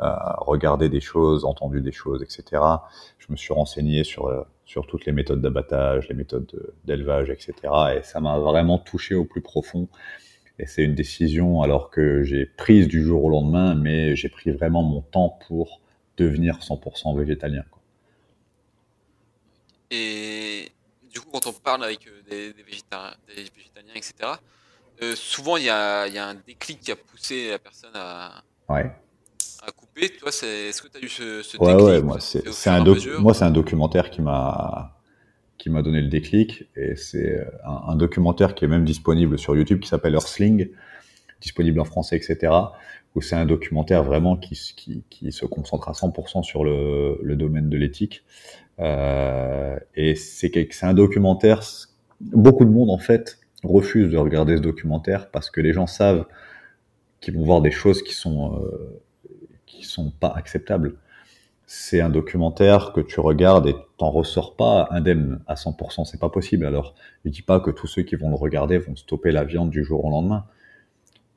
euh, regardé des choses, entendu des choses, etc. Je me suis renseigné sur euh, sur toutes les méthodes d'abattage, les méthodes de- d'élevage, etc. Et ça m'a vraiment touché au plus profond. Et c'est une décision alors que j'ai prise du jour au lendemain, mais j'ai pris vraiment mon temps pour devenir 100% végétalien. Quoi. Et du coup, quand on parle avec euh, des, végétariens, etc., euh, souvent il y a, un déclic qui a poussé la personne à, à couper. Toi, est-ce que tu as eu ce, ce déclic Ouais, moi, c'est un, moi, un documentaire qui m'a qui m'a donné le déclic. Et c'est euh, un, documentaire qui est même disponible sur YouTube qui s'appelle Earthling, disponible en français, etc. Où c'est un documentaire vraiment qui, qui, qui, se concentre à 100% sur le, le domaine de l'éthique. Euh, et c'est un documentaire. Beaucoup de monde en fait refuse de regarder ce documentaire parce que les gens savent qu'ils vont voir des choses qui sont euh, qui sont pas acceptables c'est un documentaire que tu regardes et t'en ressors pas indemne à 100%, c'est pas possible. Alors, je dis pas que tous ceux qui vont le regarder vont stopper la viande du jour au lendemain,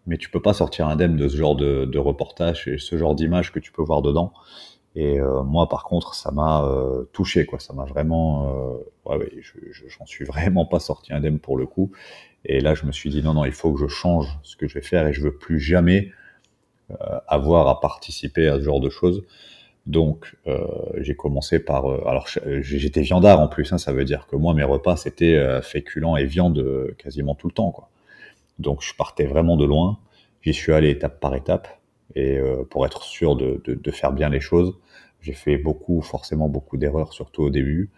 mais tu peux pas sortir indemne de ce genre de, reportage et ce genre d'image que tu peux voir dedans. Et euh, moi, par contre, ça m'a euh, touché, quoi. Ça m'a vraiment, euh, ouais, ouais, j'en suis vraiment pas sorti indemne pour le coup. Et là, je me suis dit non, non, il faut que je change ce que je vais faire et je veux plus jamais avoir à participer à ce genre de choses. Donc, euh, j'ai commencé par. Euh, alors, j'étais viandard en plus, hein, ça veut dire que moi, mes repas, c'était euh, féculents et viande euh, quasiment tout le temps. Quoi. Donc, je partais vraiment de loin. J'y suis allé étape par étape. Et pour être sûr de, de, faire bien les choses, j'ai fait beaucoup, forcément beaucoup d'erreurs, surtout au début.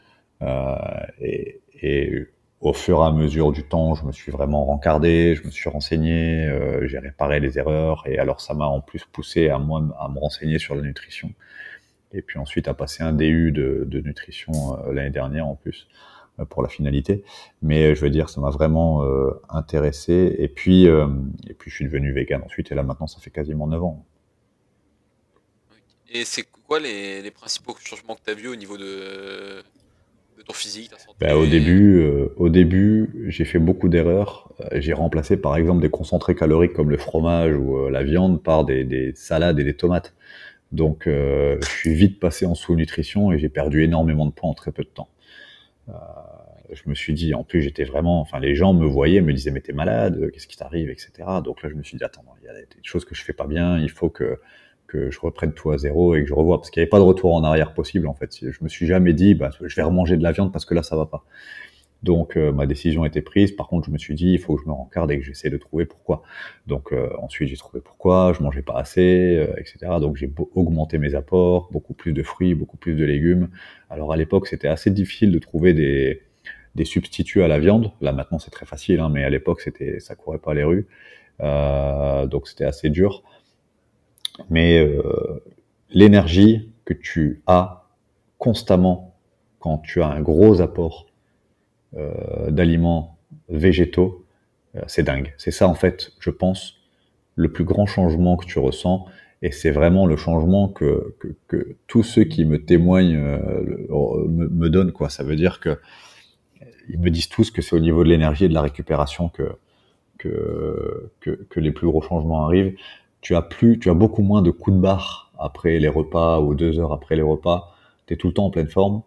Et, et, au fur et à mesure du temps, je me suis vraiment rencardé, je me suis renseigné, j'ai réparé les erreurs. Et alors, ça m'a en plus poussé à, moi, à me renseigner sur la nutrition et puis ensuite à passer un DU de, nutrition euh, l'année dernière en plus euh, pour la finalité. Mais je veux dire, ça m'a vraiment euh, intéressé. Et puis, et puis, je suis devenu vegan ensuite. Et là, maintenant, ça fait quasiment 9 ans. Et quoi les, les, principaux changements que tu as vus au niveau de, ton physique, ben, Au début, au début j'ai fait beaucoup d'erreurs. J'ai remplacé par exemple des concentrés caloriques comme le fromage ou la viande par des, des salades et des tomates. Donc, euh, je suis vite passé en sous-nutrition et j'ai perdu énormément de poids en très peu de temps. Euh, je me suis dit, en plus, j'étais vraiment, enfin, les gens me voyaient, me disaient, mais t'es malade, qu'est-ce qui t'arrive, etc. Donc là, je me suis dit, attends, il y a des choses que je fais pas bien, il faut que que je reprenne tout à zéro et que je revoie parce qu'il n'y avait pas de retour en arrière possible en fait. Je me suis jamais dit, bah, je vais remanger de la viande parce que là, ça va pas. Donc euh, ma décision été prise. Par contre, je me suis dit, il faut que je me rencarde et que j'essaie de trouver pourquoi. Donc euh, ensuite, j'ai trouvé pourquoi. Je mangeais pas assez, euh, etc. Donc j'ai augmenté mes apports, beaucoup plus de fruits, beaucoup plus de légumes. Alors à l'époque, c'était assez difficile de trouver des, des substituts à la viande. Là maintenant, c'est très facile, hein, mais à l'époque, c'était ça courait pas les rues. donc c'était assez dur. Mais l'énergie que tu as constamment quand tu as un gros apport euh, d'aliments végétaux, euh, c'est dingue. C'est ça, en fait, je pense, le plus grand changement que tu ressens. Et c'est vraiment le changement que, que, que, tous ceux qui me témoignent euh, me, donnent. Quoi. Ça veut dire que ils me disent tous que c'est au niveau de l'énergie et de la récupération que, les plus gros changements arrivent. Tu as plus, tu as beaucoup moins de coups de barre après les repas ou deux heures après les repas. Tu es tout le temps en pleine forme.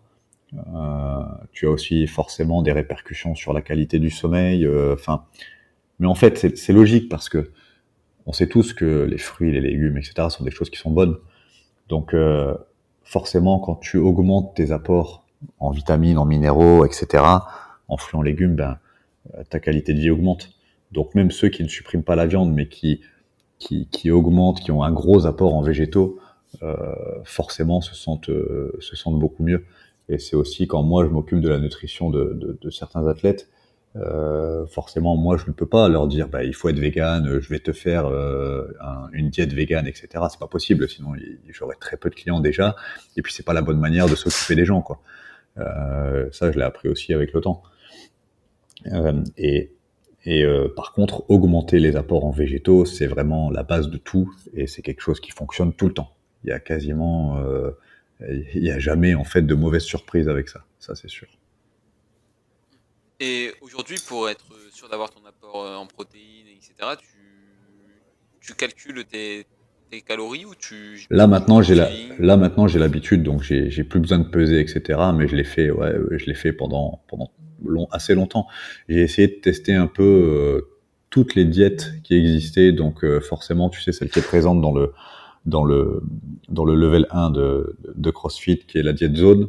Euh, tu as aussi forcément des répercussions sur la qualité du sommeil. Euh, enfin, mais en fait, c'est logique parce que on sait tous que les fruits, les légumes, etc., sont des choses qui sont bonnes. Donc, euh, forcément, quand tu augmentes tes apports en vitamines, en minéraux, etc., en fruits, en légumes, ben, ta qualité de vie augmente. Donc, même ceux qui ne suppriment pas la viande, mais qui, qui, augmentent, qui ont un gros apport en végétaux, euh, forcément se sentent, se sentent beaucoup mieux. Et c'est aussi quand moi je m'occupe de la nutrition de, certains athlètes, euh, forcément moi je ne peux pas leur dire bah, il faut être vegan, je vais te faire euh, une diète vegan, etc. C'est pas possible, sinon j'aurais très peu de clients déjà. Et puis c'est pas la bonne manière de s'occuper des gens, quoi. Euh, ça je l'ai appris aussi avec le temps. Euh, et et euh, par contre, augmenter les apports en végétaux, c'est vraiment la base de tout, et c'est quelque chose qui fonctionne tout le temps. Il y a quasiment euh, il n'y a jamais en fait de mauvaises surprises avec ça, ça c'est sûr. Et aujourd'hui, pour être sûr d'avoir ton apport euh, en protéines, etc., tu, tu calcules tes, tes, calories ou tu Là maintenant, j'ai la, là maintenant j'ai l'habitude, donc j'ai plus besoin de peser, etc. Mais je l'ai fait, ouais, je l'ai fait pendant pendant long, assez longtemps. J'ai essayé de tester un peu euh, toutes les diètes qui existaient. Donc euh, forcément, tu sais, celle qui est présente dans le dans le dans le level 1 de, de CrossFit, qui est la diète zone,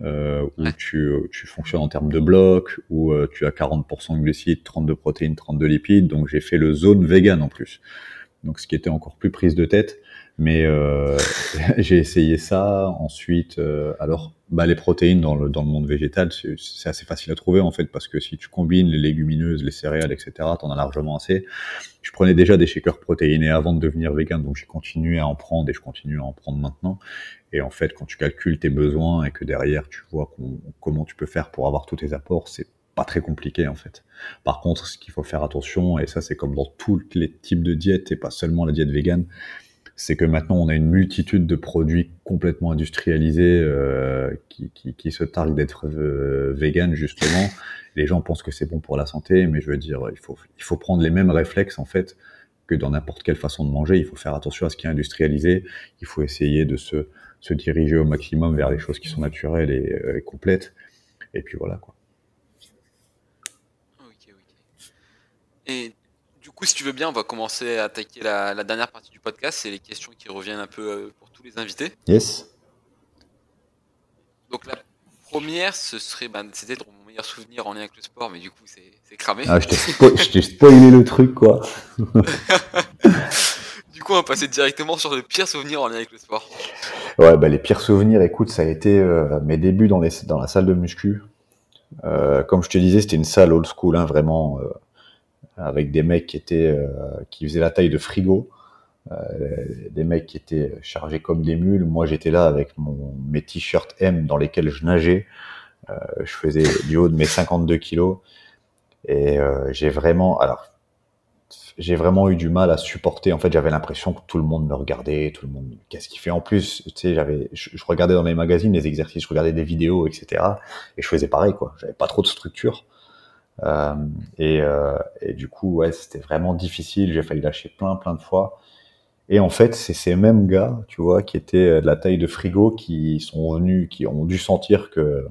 euh, où tu, tu fonctionnes en termes de blocs, où tu as 40% de glucides, 32 protéines, 32 lipides. Donc j'ai fait le zone vegan en plus. Donc ce qui était encore plus prise de tête. Mais euh, j'ai essayé ça. Ensuite, euh, alors, bah, les protéines dans le, dans le monde végétal, c'est assez facile à trouver en fait, parce que si tu combines les légumineuses, les céréales, etc., t'en as largement assez. Je prenais déjà des shakers protéinés avant de devenir vegan, donc j'ai continué à en prendre et je continue à en prendre maintenant. Et en fait, quand tu calcules tes besoins et que derrière tu vois comment tu peux faire pour avoir tous tes apports, c'est pas très compliqué en fait. Par contre, ce qu'il faut faire attention, et ça c'est comme dans tous les types de diètes et pas seulement la diète végane, c'est que maintenant on a une multitude de produits complètement industrialisés euh, qui, qui, qui, se targuent d'être euh, vegan justement. Les gens pensent que c'est bon pour la santé, mais je veux dire, il faut, il faut prendre les mêmes réflexes en fait que dans n'importe quelle façon de manger. Il faut faire attention à ce qui est industrialisé. Il faut essayer de se, se diriger au maximum vers les choses qui sont naturelles et, euh, et complètes. Et puis voilà quoi. Et coup, si tu veux bien, on va commencer à attaquer la, dernière partie du podcast. C'est les questions qui reviennent un peu euh, pour tous les invités. Yes. Donc la première, ce serait, ben, c'était mon meilleur souvenir en lien avec le sport, mais du coup, c'est cramé. Ah, je t'ai spoilé le truc, quoi. du coup, on va passer directement sur le pire souvenir en lien avec le sport. Ouais, bah, les pires souvenirs, écoute, ça a été euh, mes débuts dans, les, dans la salle de muscu. Euh, comme je te disais, c'était une salle old school, hein, vraiment avec des mecs qui étaient euh, qui faisaient la taille de frigo, euh, des mecs qui étaient chargés comme des mules. Moi, j'étais là avec mon, mes t-shirts M dans lesquels je nageais. Euh, je faisais du haut de mes 52 kilos et j'ai vraiment alors j'ai vraiment eu du mal à supporter. En fait, j'avais l'impression que tout le monde me regardait, tout le monde, qu'est-ce qu'il fait? En plus, tu sais, j'avais, je, regardais dans les magazines les exercices, je regardais des vidéos, etc. Et je faisais pareil, quoi. J'avais pas trop de structure. Euh, et, euh, et, du coup, ouais, c'était vraiment difficile. J'ai failli lâcher plein, plein de fois. Et en fait, c'est ces mêmes gars, tu vois, qui étaient de la taille de frigo, qui sont venus, qui ont dû sentir que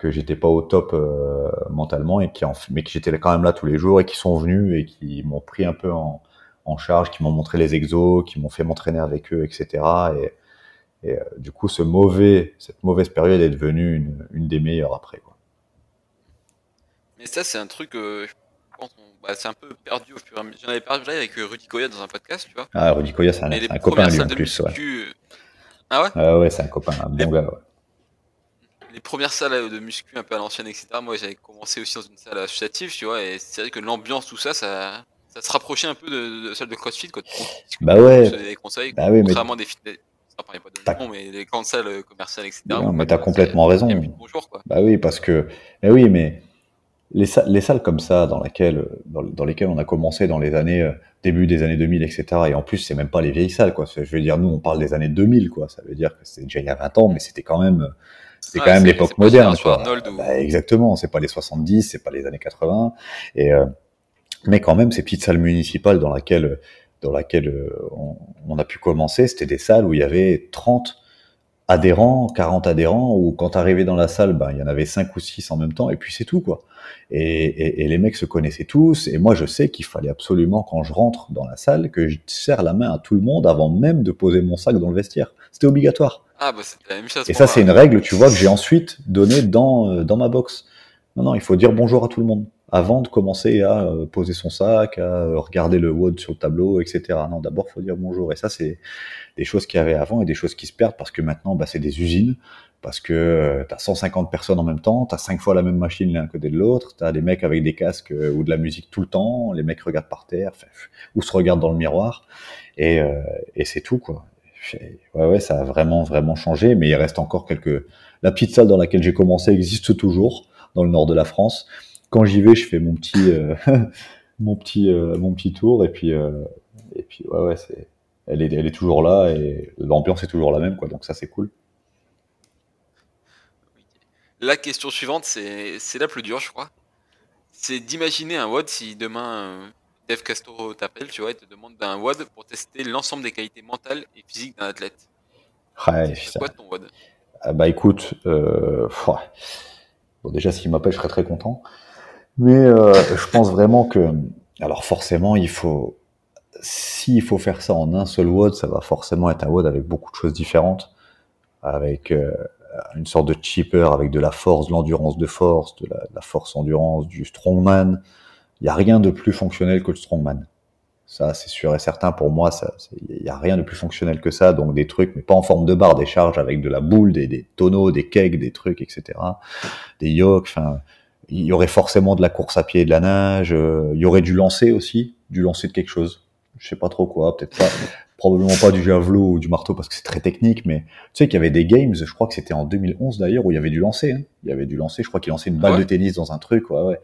que j'étais pas au top euh, mentalement et qui en, mais que j'étais quand même là tous les jours et qui sont venus et qui m'ont pris un peu en, en charge, qui m'ont montré les exos, qui m'ont fait m'entraîner avec eux, etc. Et, euh, du coup, ce mauvais, cette mauvaise période est devenue une, une des meilleures après. Quoi. Mais ça, c'est un truc, euh, bah, c'est un peu perdu au fur et à mesure. J'en avais parlé avec euh, Rudy Koya dans un podcast, tu vois. Ah, Rudy Koya, c'est un, un copain lui en plus. Ouais. Euh, ah ouais? Ah ouais, c'est un copain, un bon gars, ouais. Les premières salles de muscu un peu à l'ancienne, etc. Moi, j'avais commencé aussi dans une salle associative, tu vois, et c'est vrai que l'ambiance, tout ça, ça, ça se rapprochait un peu de, de celle de CrossFit, quoi. Bah ouais. Des conseils, bah oui, mais... contrairement des fitness pas de nom, mais les grandes salles commerciales, etc. Non, mais t'as complètement raison. Bonjour, quoi. Bah oui, parce que, bah oui, mais les, salles, les salles comme ça, dans, laquelle, dans, dans, lesquelles on a commencé dans les années, euh, début des années 2000, etc. Et en plus, c'est même pas les vieilles salles, quoi. Je veux dire, nous, on parle des années 2000, quoi. Ça veut dire que c'est déjà il y a 20 ans, mais c'était quand même, c'était quand même l'époque moderne, quoi. Ou... Bah, exactement. C'est pas les 70, c'est pas les années 80. Et, euh, mais quand même, ces petites salles municipales dans laquelle, dans laquelle euh, on, on a pu commencer, c'était des salles où il y avait 30, adhérents, 40 adhérents, ou quand t'arrivais dans la salle, ben, il y en avait 5 ou 6 en même temps, et puis c'est tout, quoi. Et, et, et, les mecs se connaissaient tous, et moi je sais qu'il fallait absolument, quand je rentre dans la salle, que je serre la main à tout le monde avant même de poser mon sac dans le vestiaire. C'était obligatoire. Ah, bah c'était la même chose. Et ça, c'est une règle, tu vois, que j'ai ensuite donnée dans, euh, dans ma box. Non, non, il faut dire bonjour à tout le monde avant de commencer à euh, poser son sac, à euh, regarder le WOD sur le tableau, etc. Non, d'abord, faut dire bonjour. Et ça, c'est des choses qu'il y avait avant et des choses qui se perdent parce que maintenant, bah, c'est des usines, parce que euh, tu as 150 personnes en même temps, tu as 5 fois la même machine l'un côté de l'autre, tu as des mecs avec des casques euh, ou de la musique tout le temps, les mecs regardent par terre, ou se regardent dans le miroir, et, euh, et c'est tout, quoi. Ouais, ouais, ça a vraiment, vraiment changé, mais il reste encore quelques... La petite salle dans laquelle j'ai commencé existe toujours, dans le nord de la France, quand j'y vais, je fais mon petit, euh, mon petit, mon petit tour et puis, et puis ouais, ouais, c'est, elle est, elle est toujours là et l'ambiance est toujours la même, quoi. Donc ça, c'est cool. La question suivante, c'est, c'est la plus dure, je crois. C'est d'imaginer un WOD si demain Dave Castro t'appelle, tu vois, et te demande un WOD pour tester l'ensemble des qualités mentales et physiques d'un athlète. Ouais, c'est quoi ton WOD? Ah Bah écoute, euh, bon, déjà s'il m'appelle, je serais très content. Mais euh, je pense vraiment que Alors forcément, il faut, s'il faut faire ça en un seul WOD, ça va forcément être un WOD avec beaucoup de choses différentes, avec euh, une sorte de cheaper, avec de la force, de l'endurance de force, de la, force-endurance, du strongman. Il n'y a rien de plus fonctionnel que le strongman. Ça, c'est sûr et certain pour moi. Il n'y a rien de plus fonctionnel que ça. Donc des trucs, mais pas en forme de barre, des charges avec de la boule, des, des tonneaux, des kegs, des trucs, etc. Des yokes. Enfin, il y aurait forcément de la course à pied et de la nage. Euh, il y aurait du lancer aussi, du lancer de quelque chose je sais pas trop quoi, peut-être pas, probablement pas du javelot ou du marteau parce que c'est très technique, mais tu sais qu'il y avait des games, je crois que c'était en 2011 d'ailleurs, où il y avait du lancer. Hein. Il y avait du lancer, je crois qu'il lançait une balle de tennis dans un truc, ouais, ouais.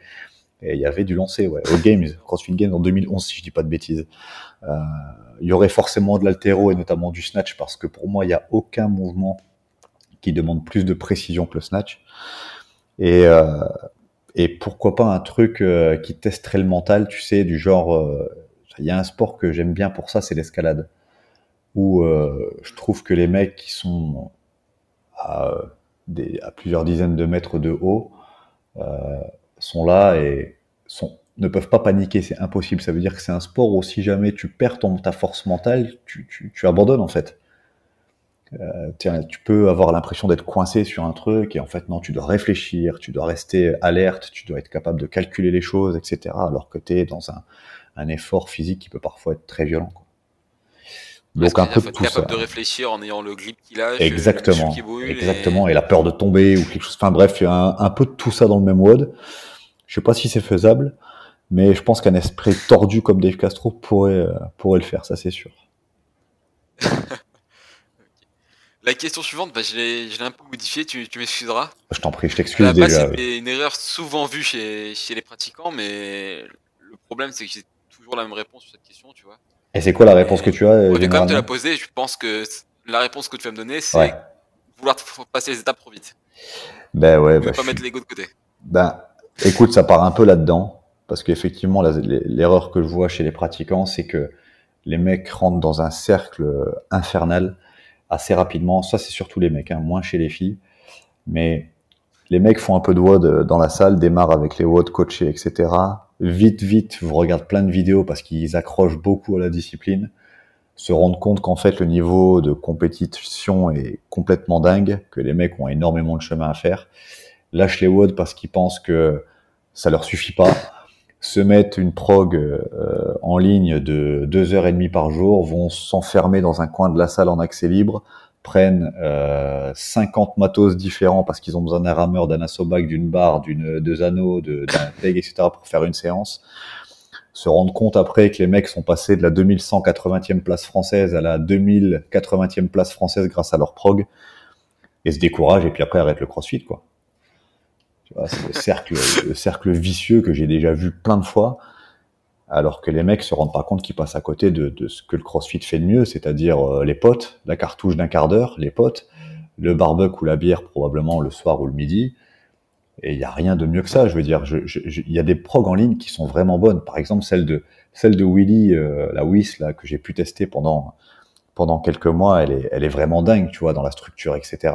Et il y avait du lancer, ouais. Au Games, CrossFit Games en 2011, si je dis pas de bêtises. Euh, il y aurait forcément de l'altéro et notamment du snatch parce que pour moi, il n'y a aucun mouvement qui demande plus de précision que le snatch. Et, euh, et pourquoi pas un truc euh, qui testerait le mental, tu sais, du genre euh, il y a un sport que j'aime bien pour ça, c'est l'escalade. Où euh, je trouve que les mecs qui sont à, plusieurs dizaines de mètres de haut euh, sont là et ne peuvent pas paniquer. C'est impossible. Ça veut dire que c'est un sport où si jamais tu perds ta force mentale, tu, tu, abandonnes en fait. Euh, tu peux avoir l'impression d'être coincé sur un truc et en fait non, tu dois réfléchir, tu dois rester alerte, tu dois être capable de calculer les choses, etc. Alors que tu es dans un, effort physique qui peut parfois être très violent. Donc un peu de tout capable de réfléchir en ayant le grip qui lâche, exactement, qui exactement, et... la peur de tomber ou quelque chose. Enfin bref, il y a un, peu de tout ça dans le même WOD. Je sais pas si c'est faisable, mais je pense qu'un esprit tordu comme Dave Castro pourrait euh, pourrait le faire, ça c'est sûr. La question suivante, bah, je l'ai un peu modifiée, tu, tu m'excuseras. Je t'en prie, je t'excuse déjà. C'est une erreur souvent vue chez, chez les pratiquants, mais le problème c'est que j'ai la même réponse sur cette question, tu vois. Et c'est quoi la réponse que tu as Je vais quand même te la poser. Je pense que la réponse que tu vas me donner, c'est vouloir passer les étapes trop vite. Ben ouais. Bah, pas mettre l'ego de côté. Ben, écoute, ça part un peu là-dedans. Parce qu'effectivement, l'erreur que je vois chez les pratiquants, c'est que les mecs rentrent dans un cercle infernal assez rapidement. Ça, c'est surtout les mecs, hein, moins chez les filles. Mais les mecs font un peu de WOD dans la salle, démarrent avec les WOD coachés, etc vite, vite, vous regardez plein de vidéos parce qu'ils accrochent beaucoup à la discipline, se rendent compte qu'en fait le niveau de compétition est complètement dingue, que les mecs ont énormément de chemin à faire, lâchent les WOD parce qu'ils pensent que ça leur suffit pas, se mettent une prog euh, en ligne de deux heures et demie par jour, vont s'enfermer dans un coin de la salle en accès libre, prennent euh, 50 matos différents parce qu'ils ont besoin d'un rameur, d'un assobac, d'une barre, d'une deux anneaux, d'un peg, etc. pour faire une séance. Se rendre compte après que les mecs sont passés de la 2180e place française à la 2080e place française grâce à leur prog et se découragent et puis après arrêtent le crossfit quoi. Tu vois, c'est le cercle vicieux que j'ai déjà vu plein de fois alors que les mecs se rendent pas compte qu'ils passent à côté de, ce que le CrossFit fait de mieux, c'est-à-dire euh, les potes, la cartouche d'un quart d'heure, les potes, le barbecue ou la bière probablement le soir ou le midi. Et il y a rien de mieux que ça. Je veux dire, il y a des progs en ligne qui sont vraiment bonnes. Par exemple, celle de celle de Willy, euh, la Wiss là que j'ai pu tester pendant pendant quelques mois, elle est elle est vraiment dingue, tu vois, dans la structure, etc.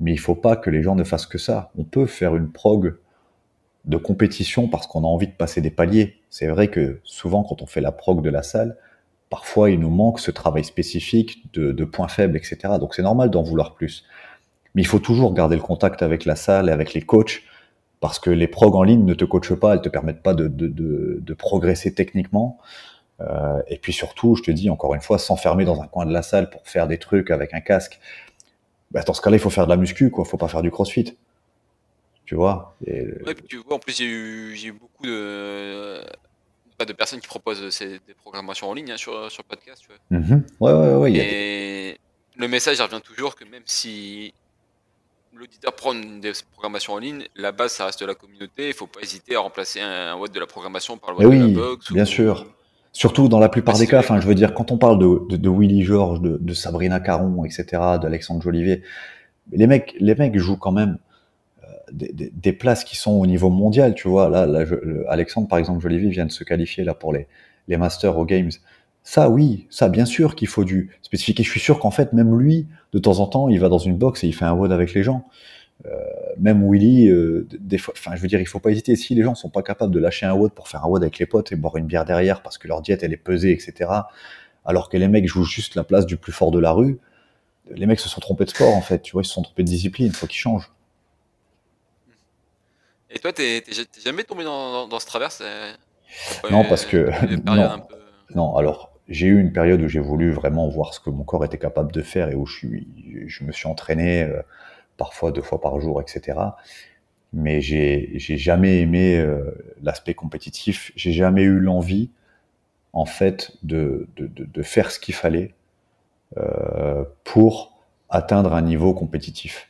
Mais il faut pas que les gens ne fassent que ça. On peut faire une prog de compétition parce qu'on a envie de passer des paliers. C'est vrai que souvent, quand on fait la prog de la salle, parfois il nous manque ce travail spécifique de, points faibles, etc. Donc c'est normal d'en vouloir plus. Mais il faut toujours garder le contact avec la salle et avec les coachs parce que les prog en ligne ne te coachent pas, elles te permettent pas de, de, progresser techniquement. Euh, et puis surtout, je te dis encore une fois, s'enfermer dans un coin de la salle pour faire des trucs avec un casque. Bah, dans ce cas-là, il faut faire de la muscu, quoi. Faut pas faire du crossfit tu vois. Et... tu vois, en plus, j'ai eu, eu, beaucoup de, de personnes qui proposent ces, des programmations en ligne hein, sur, sur podcast. Tu vois. Mm-hmm. Ouais, ouais, ouais. Et le message revient toujours que même si l'auditeur prend des programmations en ligne, la base, ça reste la communauté. Il ne faut pas hésiter à remplacer un, un de la programmation par le web de la box. Bien sûr. Surtout dans la plupart des cas, enfin, je veux dire, quand on parle de, de, Willy George, de, de, Sabrina Caron, etc., d'Alexandre Jolivet, les mecs, les mecs jouent quand même des, places qui sont au niveau mondial, tu vois. Là, Alexandre, par exemple, Jolivet vient de se qualifier là pour les, les Masters aux Games. Ça, oui, ça, bien sûr qu'il faut du spécifique. Et je suis sûr qu'en fait, même lui, de temps en temps, il va dans une box et il fait un WOD avec les gens. même Willy, des fois, enfin, je veux dire, il faut pas hésiter. Si les gens sont pas capables de lâcher un WOD pour faire un WOD avec les potes et boire une bière derrière parce que leur diète elle est pesée, etc. Alors que les mecs jouent juste la place du plus fort de la rue, les mecs se sont trompés de sport en fait. Tu vois, ils se sont trompés de discipline. Il faut qu'ils changent. Et toi, t'es jamais tombé dans, ce travers Non, parce que non, non, alors j'ai eu une période où j'ai voulu vraiment voir ce que mon corps était capable de faire et où je, suis, je me suis entraîné euh, parfois deux fois par jour, etc. Mais j'ai jamais aimé euh, l'aspect compétitif. J'ai jamais eu l'envie, en fait, de, de, de, faire ce qu'il fallait euh, pour atteindre un niveau compétitif.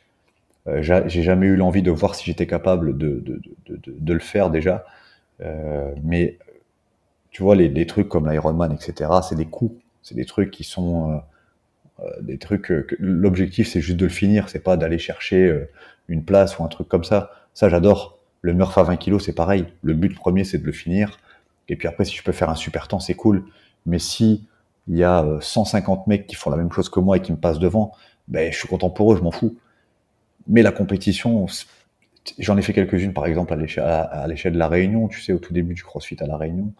Euh, j'ai jamais eu l'envie de voir si j'étais capable de, de, de, de, le faire déjà. Euh, mais tu vois, les, trucs comme l'Ironman, etc., c'est des coups. C'est des trucs qui sont euh, des trucs. L'objectif, c'est juste de le finir. C'est pas d'aller chercher une place ou un truc comme ça. Ça, j'adore. Le Murph à 20 kilos, c'est pareil. Le but premier, c'est de le finir. Et puis après, si je peux faire un super temps, c'est cool. Mais si il y a 150 mecs qui font la même chose que moi et qui me passent devant, ben, je suis content pour eux, je m'en fous. Mais la compétition, j'en ai fait quelques-unes, par exemple, à l'échelle de la Réunion, tu sais, au tout début du CrossFit à la Réunion.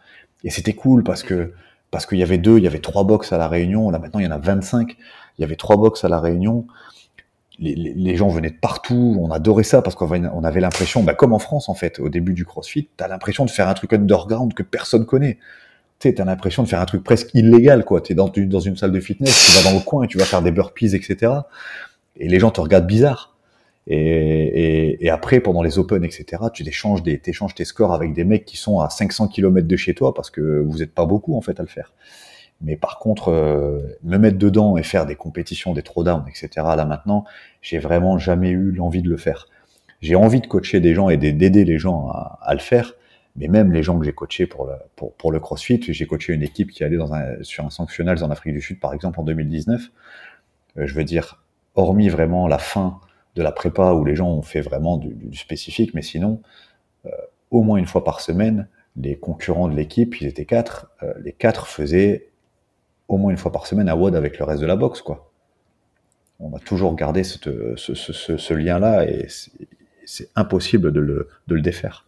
Et c'était cool parce que parce qu'il y avait deux, il y avait trois box à la Réunion. Là maintenant, il y en a 25. Il y avait trois box à la Réunion. Les, gens venaient de partout. On adorait ça parce qu'on avait, on avait l'impression, bah, comme en France en fait, au début du CrossFit, t'as l'impression de faire un truc underground que personne connaît. Tu sais, as l'impression de faire un truc presque illégal, quoi. T'es dans, dans une salle de fitness, tu vas dans le coin et tu vas faire des burpees, etc. Et les gens te regardent bizarre. Et, après, pendant les Open, etc., tu échanges, des, tes scores avec des mecs qui sont à 500 km de chez toi parce que vous n'êtes pas beaucoup en fait à le faire. Mais par contre, euh, me mettre dedans et faire des compétitions, des throwdowns, etc., là maintenant, j'ai vraiment jamais eu l'envie de le faire. J'ai envie de coacher des gens et d'aider les gens à, le faire, mais même les gens que j'ai coachés pour le, CrossFit, j'ai coaché une équipe qui allait dans sur un sanctionnel en Afrique du Sud, par exemple, en 2019. Euh, je veux dire, hormis vraiment la fin de la prépa où les gens ont fait vraiment du, spécifique, mais sinon, euh, au moins une fois par semaine, les concurrents de l'équipe, ils étaient quatre, euh, les quatre faisaient au moins une fois par semaine un WOD avec le reste de la boxe, quoi. On a toujours gardé ce, lien-là et c'est impossible de le, de défaire.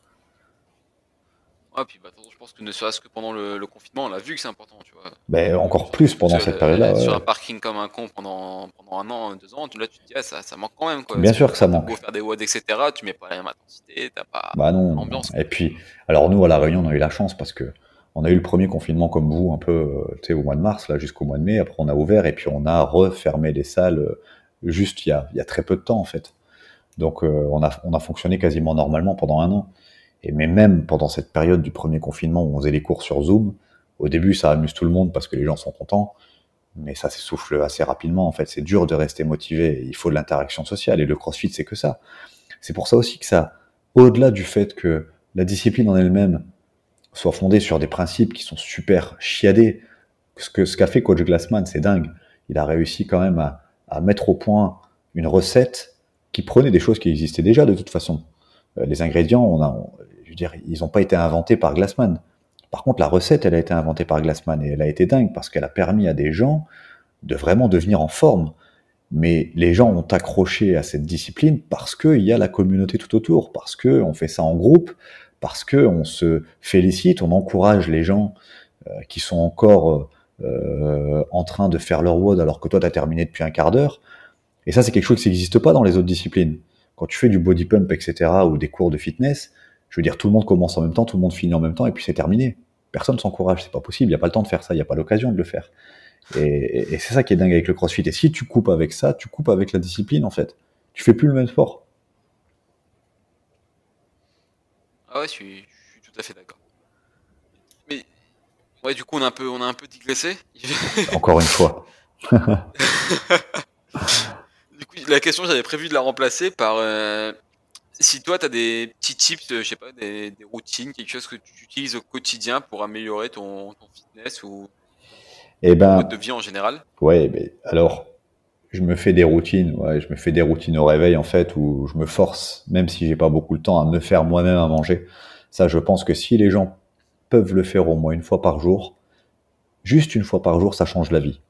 Ah, bah, pense que ne serait-ce que pendant le, confinement, on a vu que c'est important, tu vois. Ben, encore plus pendant cette période-là. Sur un parking comme un con pendant, pendant un an, deux ans, là tu te dis, ah, ça, ça manque quand même. Quoi. Bien sûr que ça manque. Pour faire des WOD, etc., tu mets pas la même intensité, t'as pas bah non. l'ambiance. Et puis, alors nous, à La Réunion, on a eu la chance parce que on a eu le premier confinement comme vous, un peu, euh, tu sais, au mois de mars, là, jusqu'au mois de mai. Après, on a ouvert et puis on a refermé les salles euh, juste il y a, il y a très peu de temps, en fait. Donc, euh, on, a, on a fonctionné quasiment normalement pendant un an. Et mais même pendant cette période du premier confinement où on faisait les cours sur Zoom, au début ça amuse tout le monde parce que les gens sont contents, mais ça s'essouffle assez rapidement. En fait, c'est dur de rester motivé. Il faut de l'interaction sociale et le CrossFit c'est que ça. C'est pour ça aussi que ça, au-delà du fait que la discipline en elle-même soit fondée sur des principes qui sont super chiadés, ce que ce qu'a fait Coach Glassman, c'est dingue. Il a réussi quand même à, à mettre au point une recette qui prenait des choses qui existaient déjà de toute façon. Euh, les ingrédients, on a, ils n'ont pas été inventés par Glassman. Par contre, la recette, elle a été inventée par Glassman et elle a été dingue parce qu'elle a permis à des gens de vraiment devenir en forme. Mais les gens ont accroché à cette discipline parce qu'il y a la communauté tout autour, parce qu'on fait ça en groupe, parce qu'on se félicite, on encourage les gens euh, qui sont encore euh, en train de faire leur WOD alors que toi, tu as terminé depuis un quart d'heure. Et ça, c'est quelque chose qui n'existe pas dans les autres disciplines. Quand tu fais du body pump, etc., ou des cours de fitness, je veux dire, tout le monde commence en même temps, tout le monde finit en même temps, et puis c'est terminé. Personne s'encourage, c'est pas possible, il n'y a pas le temps de faire ça, il n'y a pas l'occasion de le faire. Et, c'est ça qui est dingue avec le crossfit. Et si tu coupes avec ça, tu coupes avec la discipline, en fait. Tu fais plus le même sport. Ah ouais, je suis, tout à fait d'accord. Mais, ouais, du coup, on a un peu, on a un peu digressé. Encore une fois. du coup, la question, j'avais prévu de la remplacer par. Euh, si toi, tu as des petits tips, je sais pas, des, routines, quelque chose que tu utilises au quotidien pour améliorer ton, fitness ou eh ben, mode de vie en général? Ouais, mais alors, je me fais des routines, ouais, je me fais des routines au réveil en fait, où je me force, même si j'ai pas beaucoup de temps, à me faire moi-même à manger. Ça, je pense que si les gens peuvent le faire au moins une fois par jour, juste une fois par jour, ça change la vie.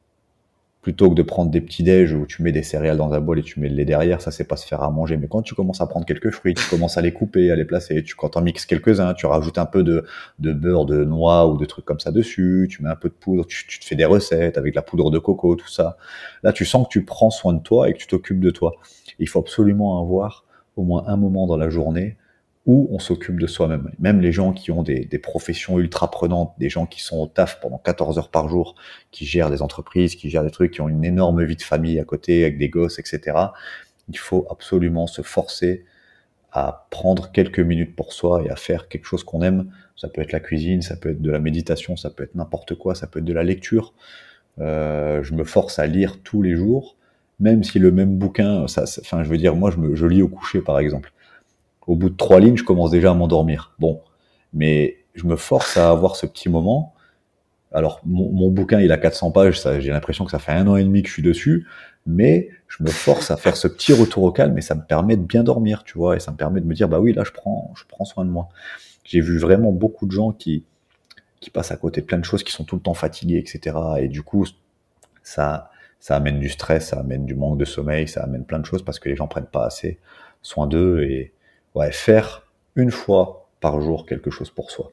Plutôt que de prendre des petits déj où tu mets des céréales dans un bol et tu mets le lait derrière, ça c'est pas se faire à manger. Mais quand tu commences à prendre quelques fruits, tu commences à les couper, à les placer, tu quand en mixes quelques-uns, tu rajoutes un peu de, de beurre, de noix ou de trucs comme ça dessus, tu mets un peu de poudre, tu, tu te fais des recettes avec la poudre de coco, tout ça. Là, tu sens que tu prends soin de toi et que tu t'occupes de toi. Il faut absolument avoir au moins un moment dans la journée où on s'occupe de soi-même. Même les gens qui ont des, des, professions ultra prenantes, des gens qui sont au taf pendant 14 heures par jour, qui gèrent des entreprises, qui gèrent des trucs, qui ont une énorme vie de famille à côté avec des gosses, etc. Il faut absolument se forcer à prendre quelques minutes pour soi et à faire quelque chose qu'on aime. Ça peut être la cuisine, ça peut être de la méditation, ça peut être n'importe quoi, ça peut être de la lecture. Euh, je me force à lire tous les jours, même si le même bouquin, ça, enfin, je veux dire, moi, je, me, je lis au coucher, par exemple au bout de trois lignes, je commence déjà à m'endormir. Bon, mais je me force à avoir ce petit moment. Alors, mon, bouquin, il a 400 pages, j'ai l'impression que ça fait un an et demi que je suis dessus, mais je me force à faire ce petit retour au calme et ça me permet de bien dormir, tu vois, et ça me permet de me dire, bah oui, là, je prends, je prends soin de moi. J'ai vu vraiment beaucoup de gens qui, qui passent à côté de plein de choses, qui sont tout le temps fatigués, etc. Et du coup, ça, ça amène du stress, ça amène du manque de sommeil, ça amène plein de choses parce que les gens prennent pas assez soin d'eux et, ouais, faire une fois par jour quelque chose pour soi.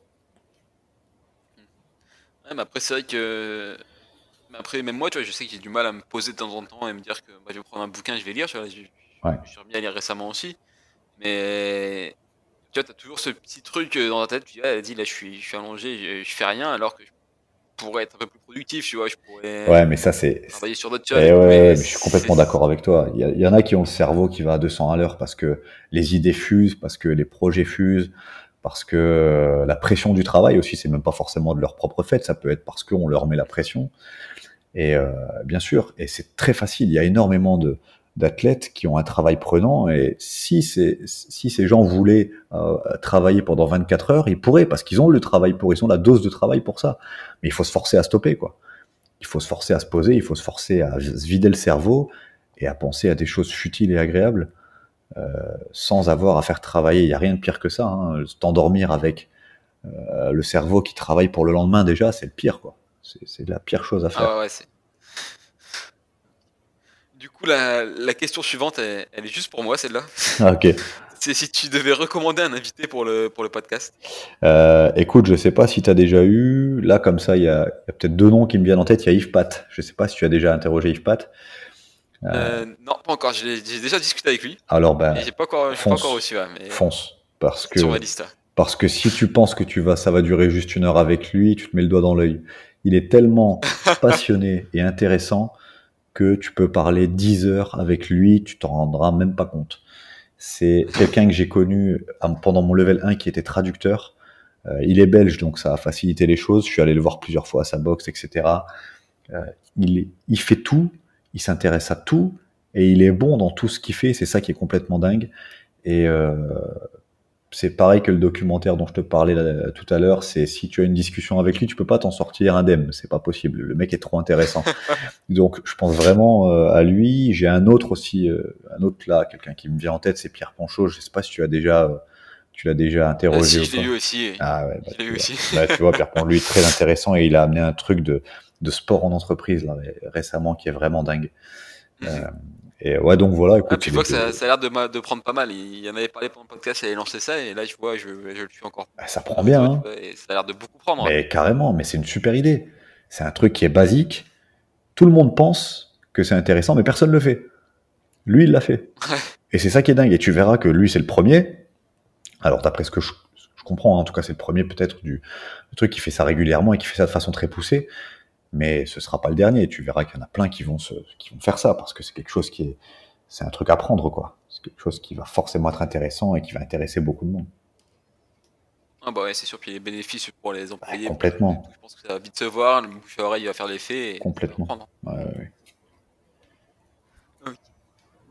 Ouais, mais après, c'est vrai que. Mais après, même moi, tu vois, je sais que j'ai du mal à me poser de temps en temps et me dire que bah, je vais prendre un bouquin, je vais lire. Tu vois, je, ouais. je suis remis à lire récemment aussi. Mais tu vois, tu as toujours ce petit truc dans ta tête. Tu dis, ah, dis, là, je suis, je suis allongé, je, je fais rien, alors que je pourrais être un peu plus productif, tu vois. Je pourrais ouais, mais ça, c'est. travailler sur d'autres choses. Eh ouais, je suis complètement d'accord avec toi. Il y, a, il y, en a qui ont le cerveau qui va à 200 à l'heure parce que les idées fusent, parce que les projets fusent, parce que la pression du travail aussi, c'est même pas forcément de leur propre fait, ça peut être parce qu'on leur met la pression. Et euh, bien sûr, et c'est très facile, il y a énormément de, d'athlètes qui ont un travail prenant et si ces, si ces gens voulaient euh, travailler pendant 24 heures, ils pourraient parce qu'ils ont le travail pour, ils ont la dose de travail pour ça. Mais il faut se forcer à stopper quoi. Il faut se forcer à se poser, il faut se forcer à se vider le cerveau et à penser à des choses futiles et agréables euh, sans avoir à faire travailler. Il n'y a rien de pire que ça. Hein. T'endormir avec euh, le cerveau qui travaille pour le lendemain déjà, c'est le pire quoi. C'est la pire chose à faire. Ah ouais, du coup, la, la question suivante, elle, elle, est juste pour moi, celle-là. Ah, ok. C'est si tu devais recommander un invité pour le, pour le podcast. Euh, écoute, je sais pas si tu as déjà eu. Là, comme ça, il y a, a peut-être deux noms qui me viennent en tête. Il y a Yves Pat. Je sais pas si tu as déjà interrogé Yves Pat. Euh... Euh, non, pas encore. J'ai déjà discuté avec lui. Alors, ben. J'ai pas encore, fonce, pas encore reçu. Ouais, mais fonce. Parce que. Sur ma liste. Parce que si tu penses que tu vas, ça va durer juste une heure avec lui, tu te mets le doigt dans l'œil. Il est tellement passionné et intéressant que tu peux parler 10 heures avec lui, tu t'en rendras même pas compte. C'est quelqu'un que j'ai connu pendant mon level 1 qui était traducteur. Euh, il est belge, donc ça a facilité les choses. Je suis allé le voir plusieurs fois à sa boxe, etc. Euh, il, fait tout, il s'intéresse à tout, et il est bon dans tout ce qu'il fait. C'est ça qui est complètement dingue. Et euh, c'est pareil que le documentaire dont je te parlais là, tout à l'heure. C'est si tu as une discussion avec lui, tu peux pas t'en sortir indemne. C'est pas possible. Le mec est trop intéressant. Donc, je pense vraiment euh, à lui. J'ai un autre aussi, euh, un autre là, quelqu'un qui me vient en tête, c'est Pierre Ponchot. Je sais pas si tu as déjà, euh, tu l'as déjà interrogé. Ah, si, je l'ai eu aussi. Ah ouais. Bah, je l'ai eu aussi. Là, tu vois, Pierre Ponchot, lui, très intéressant et il a amené un truc de de sport en entreprise là récemment qui est vraiment dingue. Mhm. Euh, et ouais, donc voilà. Écoute, ah, tu vois que ça, ça, a l'air de, de, prendre pas mal. Il y en avait parlé pendant le podcast, il avait lancé ça, et là, je vois, je, je le suis encore. Bah, ça prend bien. Hein. Et ça a l'air de beaucoup prendre. Mais hein. carrément, mais c'est une super idée. C'est un truc qui est basique. Tout le monde pense que c'est intéressant, mais personne le fait. Lui, il l'a fait. Et c'est ça qui est dingue. Et tu verras que lui, c'est le premier. Alors, d'après ce que je, je comprends, hein, en tout cas, c'est le premier peut-être du le truc qui fait ça régulièrement et qui fait ça de façon très poussée. Mais ce sera pas le dernier. Tu verras qu'il y en a plein qui vont se, qui vont faire ça parce que c'est quelque chose qui est, c'est un truc à prendre, quoi. C'est quelque chose qui va forcément être intéressant et qui va intéresser beaucoup de monde. Ah bah ouais, c'est sûr, puis les bénéfices pour les employés. Ah, complètement. Je pense que ça va vite se voir, le bouche à oreille va faire l'effet. Complètement. Ouais, ouais. Okay.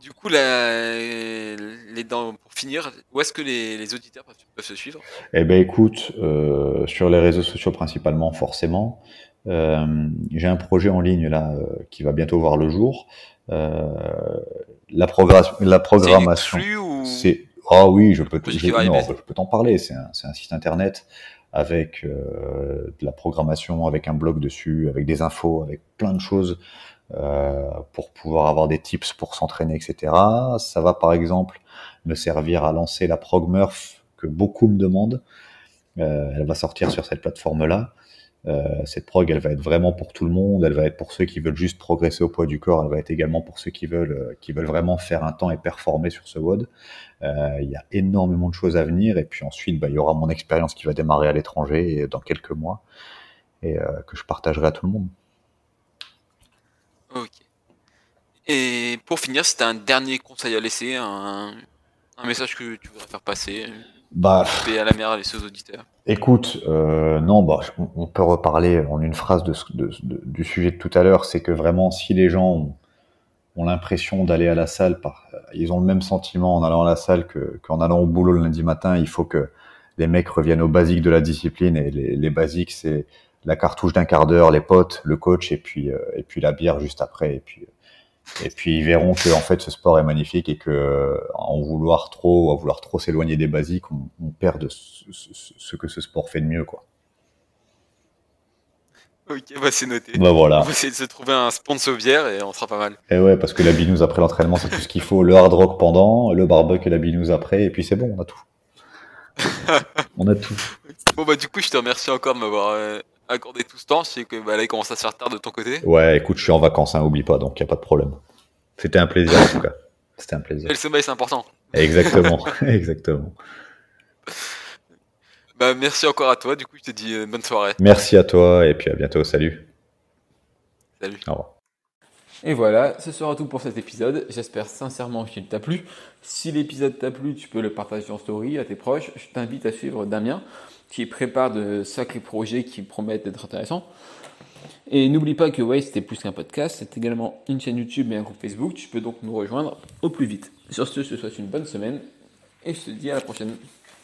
Du coup, la, les, dans, pour finir, où est-ce que les, les, auditeurs peuvent se suivre? Eh ben, écoute, euh, sur les réseaux sociaux principalement, forcément. Euh, J'ai un projet en ligne là euh, qui va bientôt voir le jour. Euh, la, progr la programmation. C'est ah oui, je peux, je, non, je peux t'en parler. C'est un, un, site internet avec euh, de la programmation, avec un blog dessus, avec des infos, avec plein de choses euh, pour pouvoir avoir des tips pour s'entraîner, etc. Ça va par exemple me servir à lancer la ProgMurph que beaucoup me demandent. Euh, elle va sortir sur cette plateforme-là. Euh, cette prog, elle va être vraiment pour tout le monde. Elle va être pour ceux qui veulent juste progresser au poids du corps. Elle va être également pour ceux qui veulent, euh, qui veulent vraiment faire un temps et performer sur ce WOD. Euh, il y a énormément de choses à venir. Et puis ensuite, bah, il y aura mon expérience qui va démarrer à l'étranger dans quelques mois et que je partagerai à tout le monde. Ok. Et pour finir, as un dernier conseil à laisser, un, un message que tu voudrais faire passer, bah, à la mer les auditeurs. Écoute, euh, non, bah, on peut reparler en une phrase de, du sujet de tout à l'heure, c'est que vraiment, si les gens ont, l'impression d'aller à la salle, par, ils ont le même sentiment en allant à la salle qu'en allant au boulot le lundi matin, il faut que les mecs reviennent aux basiques de la discipline, et les, les basiques, c'est la cartouche d'un quart d'heure, les potes, le coach, et puis, euh, et puis la bière juste après, et puis et puis ils verront que en fait ce sport est magnifique et que en vouloir trop, à vouloir trop s'éloigner des basiques, on, perd de ce, que ce sport fait de mieux, quoi. Ok, bah c'est noté. Bah voilà. On va essayer de se trouver un sponsor bière et on sera pas mal. Et ouais, parce que la binouze après l'entraînement, c'est tout ce qu'il faut. Le hard rock pendant, le barbecue et la binouze après, et puis c'est bon, on a tout. on a tout. Bon bah du coup, je te remercie encore de m'avoir euh, accordé tout ce temps. Sais que bah, là, il commence à se faire tard de ton côté. Ouais, écoute, je suis en vacances, hein, oublie pas, donc il a pas de problème. C'était un plaisir en tout cas. C'était un plaisir. Et le sommeil, c'est important. Exactement, exactement. Bah, merci encore à toi. Du coup, je te dis euh, bonne soirée. Merci à toi et puis à bientôt. Salut. Salut. Au revoir. Et voilà, ce sera tout pour cet épisode. J'espère sincèrement qu'il t'a plu. Si l'épisode t'a plu, tu peux le partager en story à tes proches. Je t'invite à suivre Damien qui prépare de sacrés projets qui promettent d'être intéressants. Et n'oublie pas que Waste c'est plus qu'un podcast, c'est également une chaîne YouTube et un groupe Facebook. Tu peux donc nous rejoindre au plus vite. Sur ce, je te souhaite une bonne semaine et je te dis à la prochaine.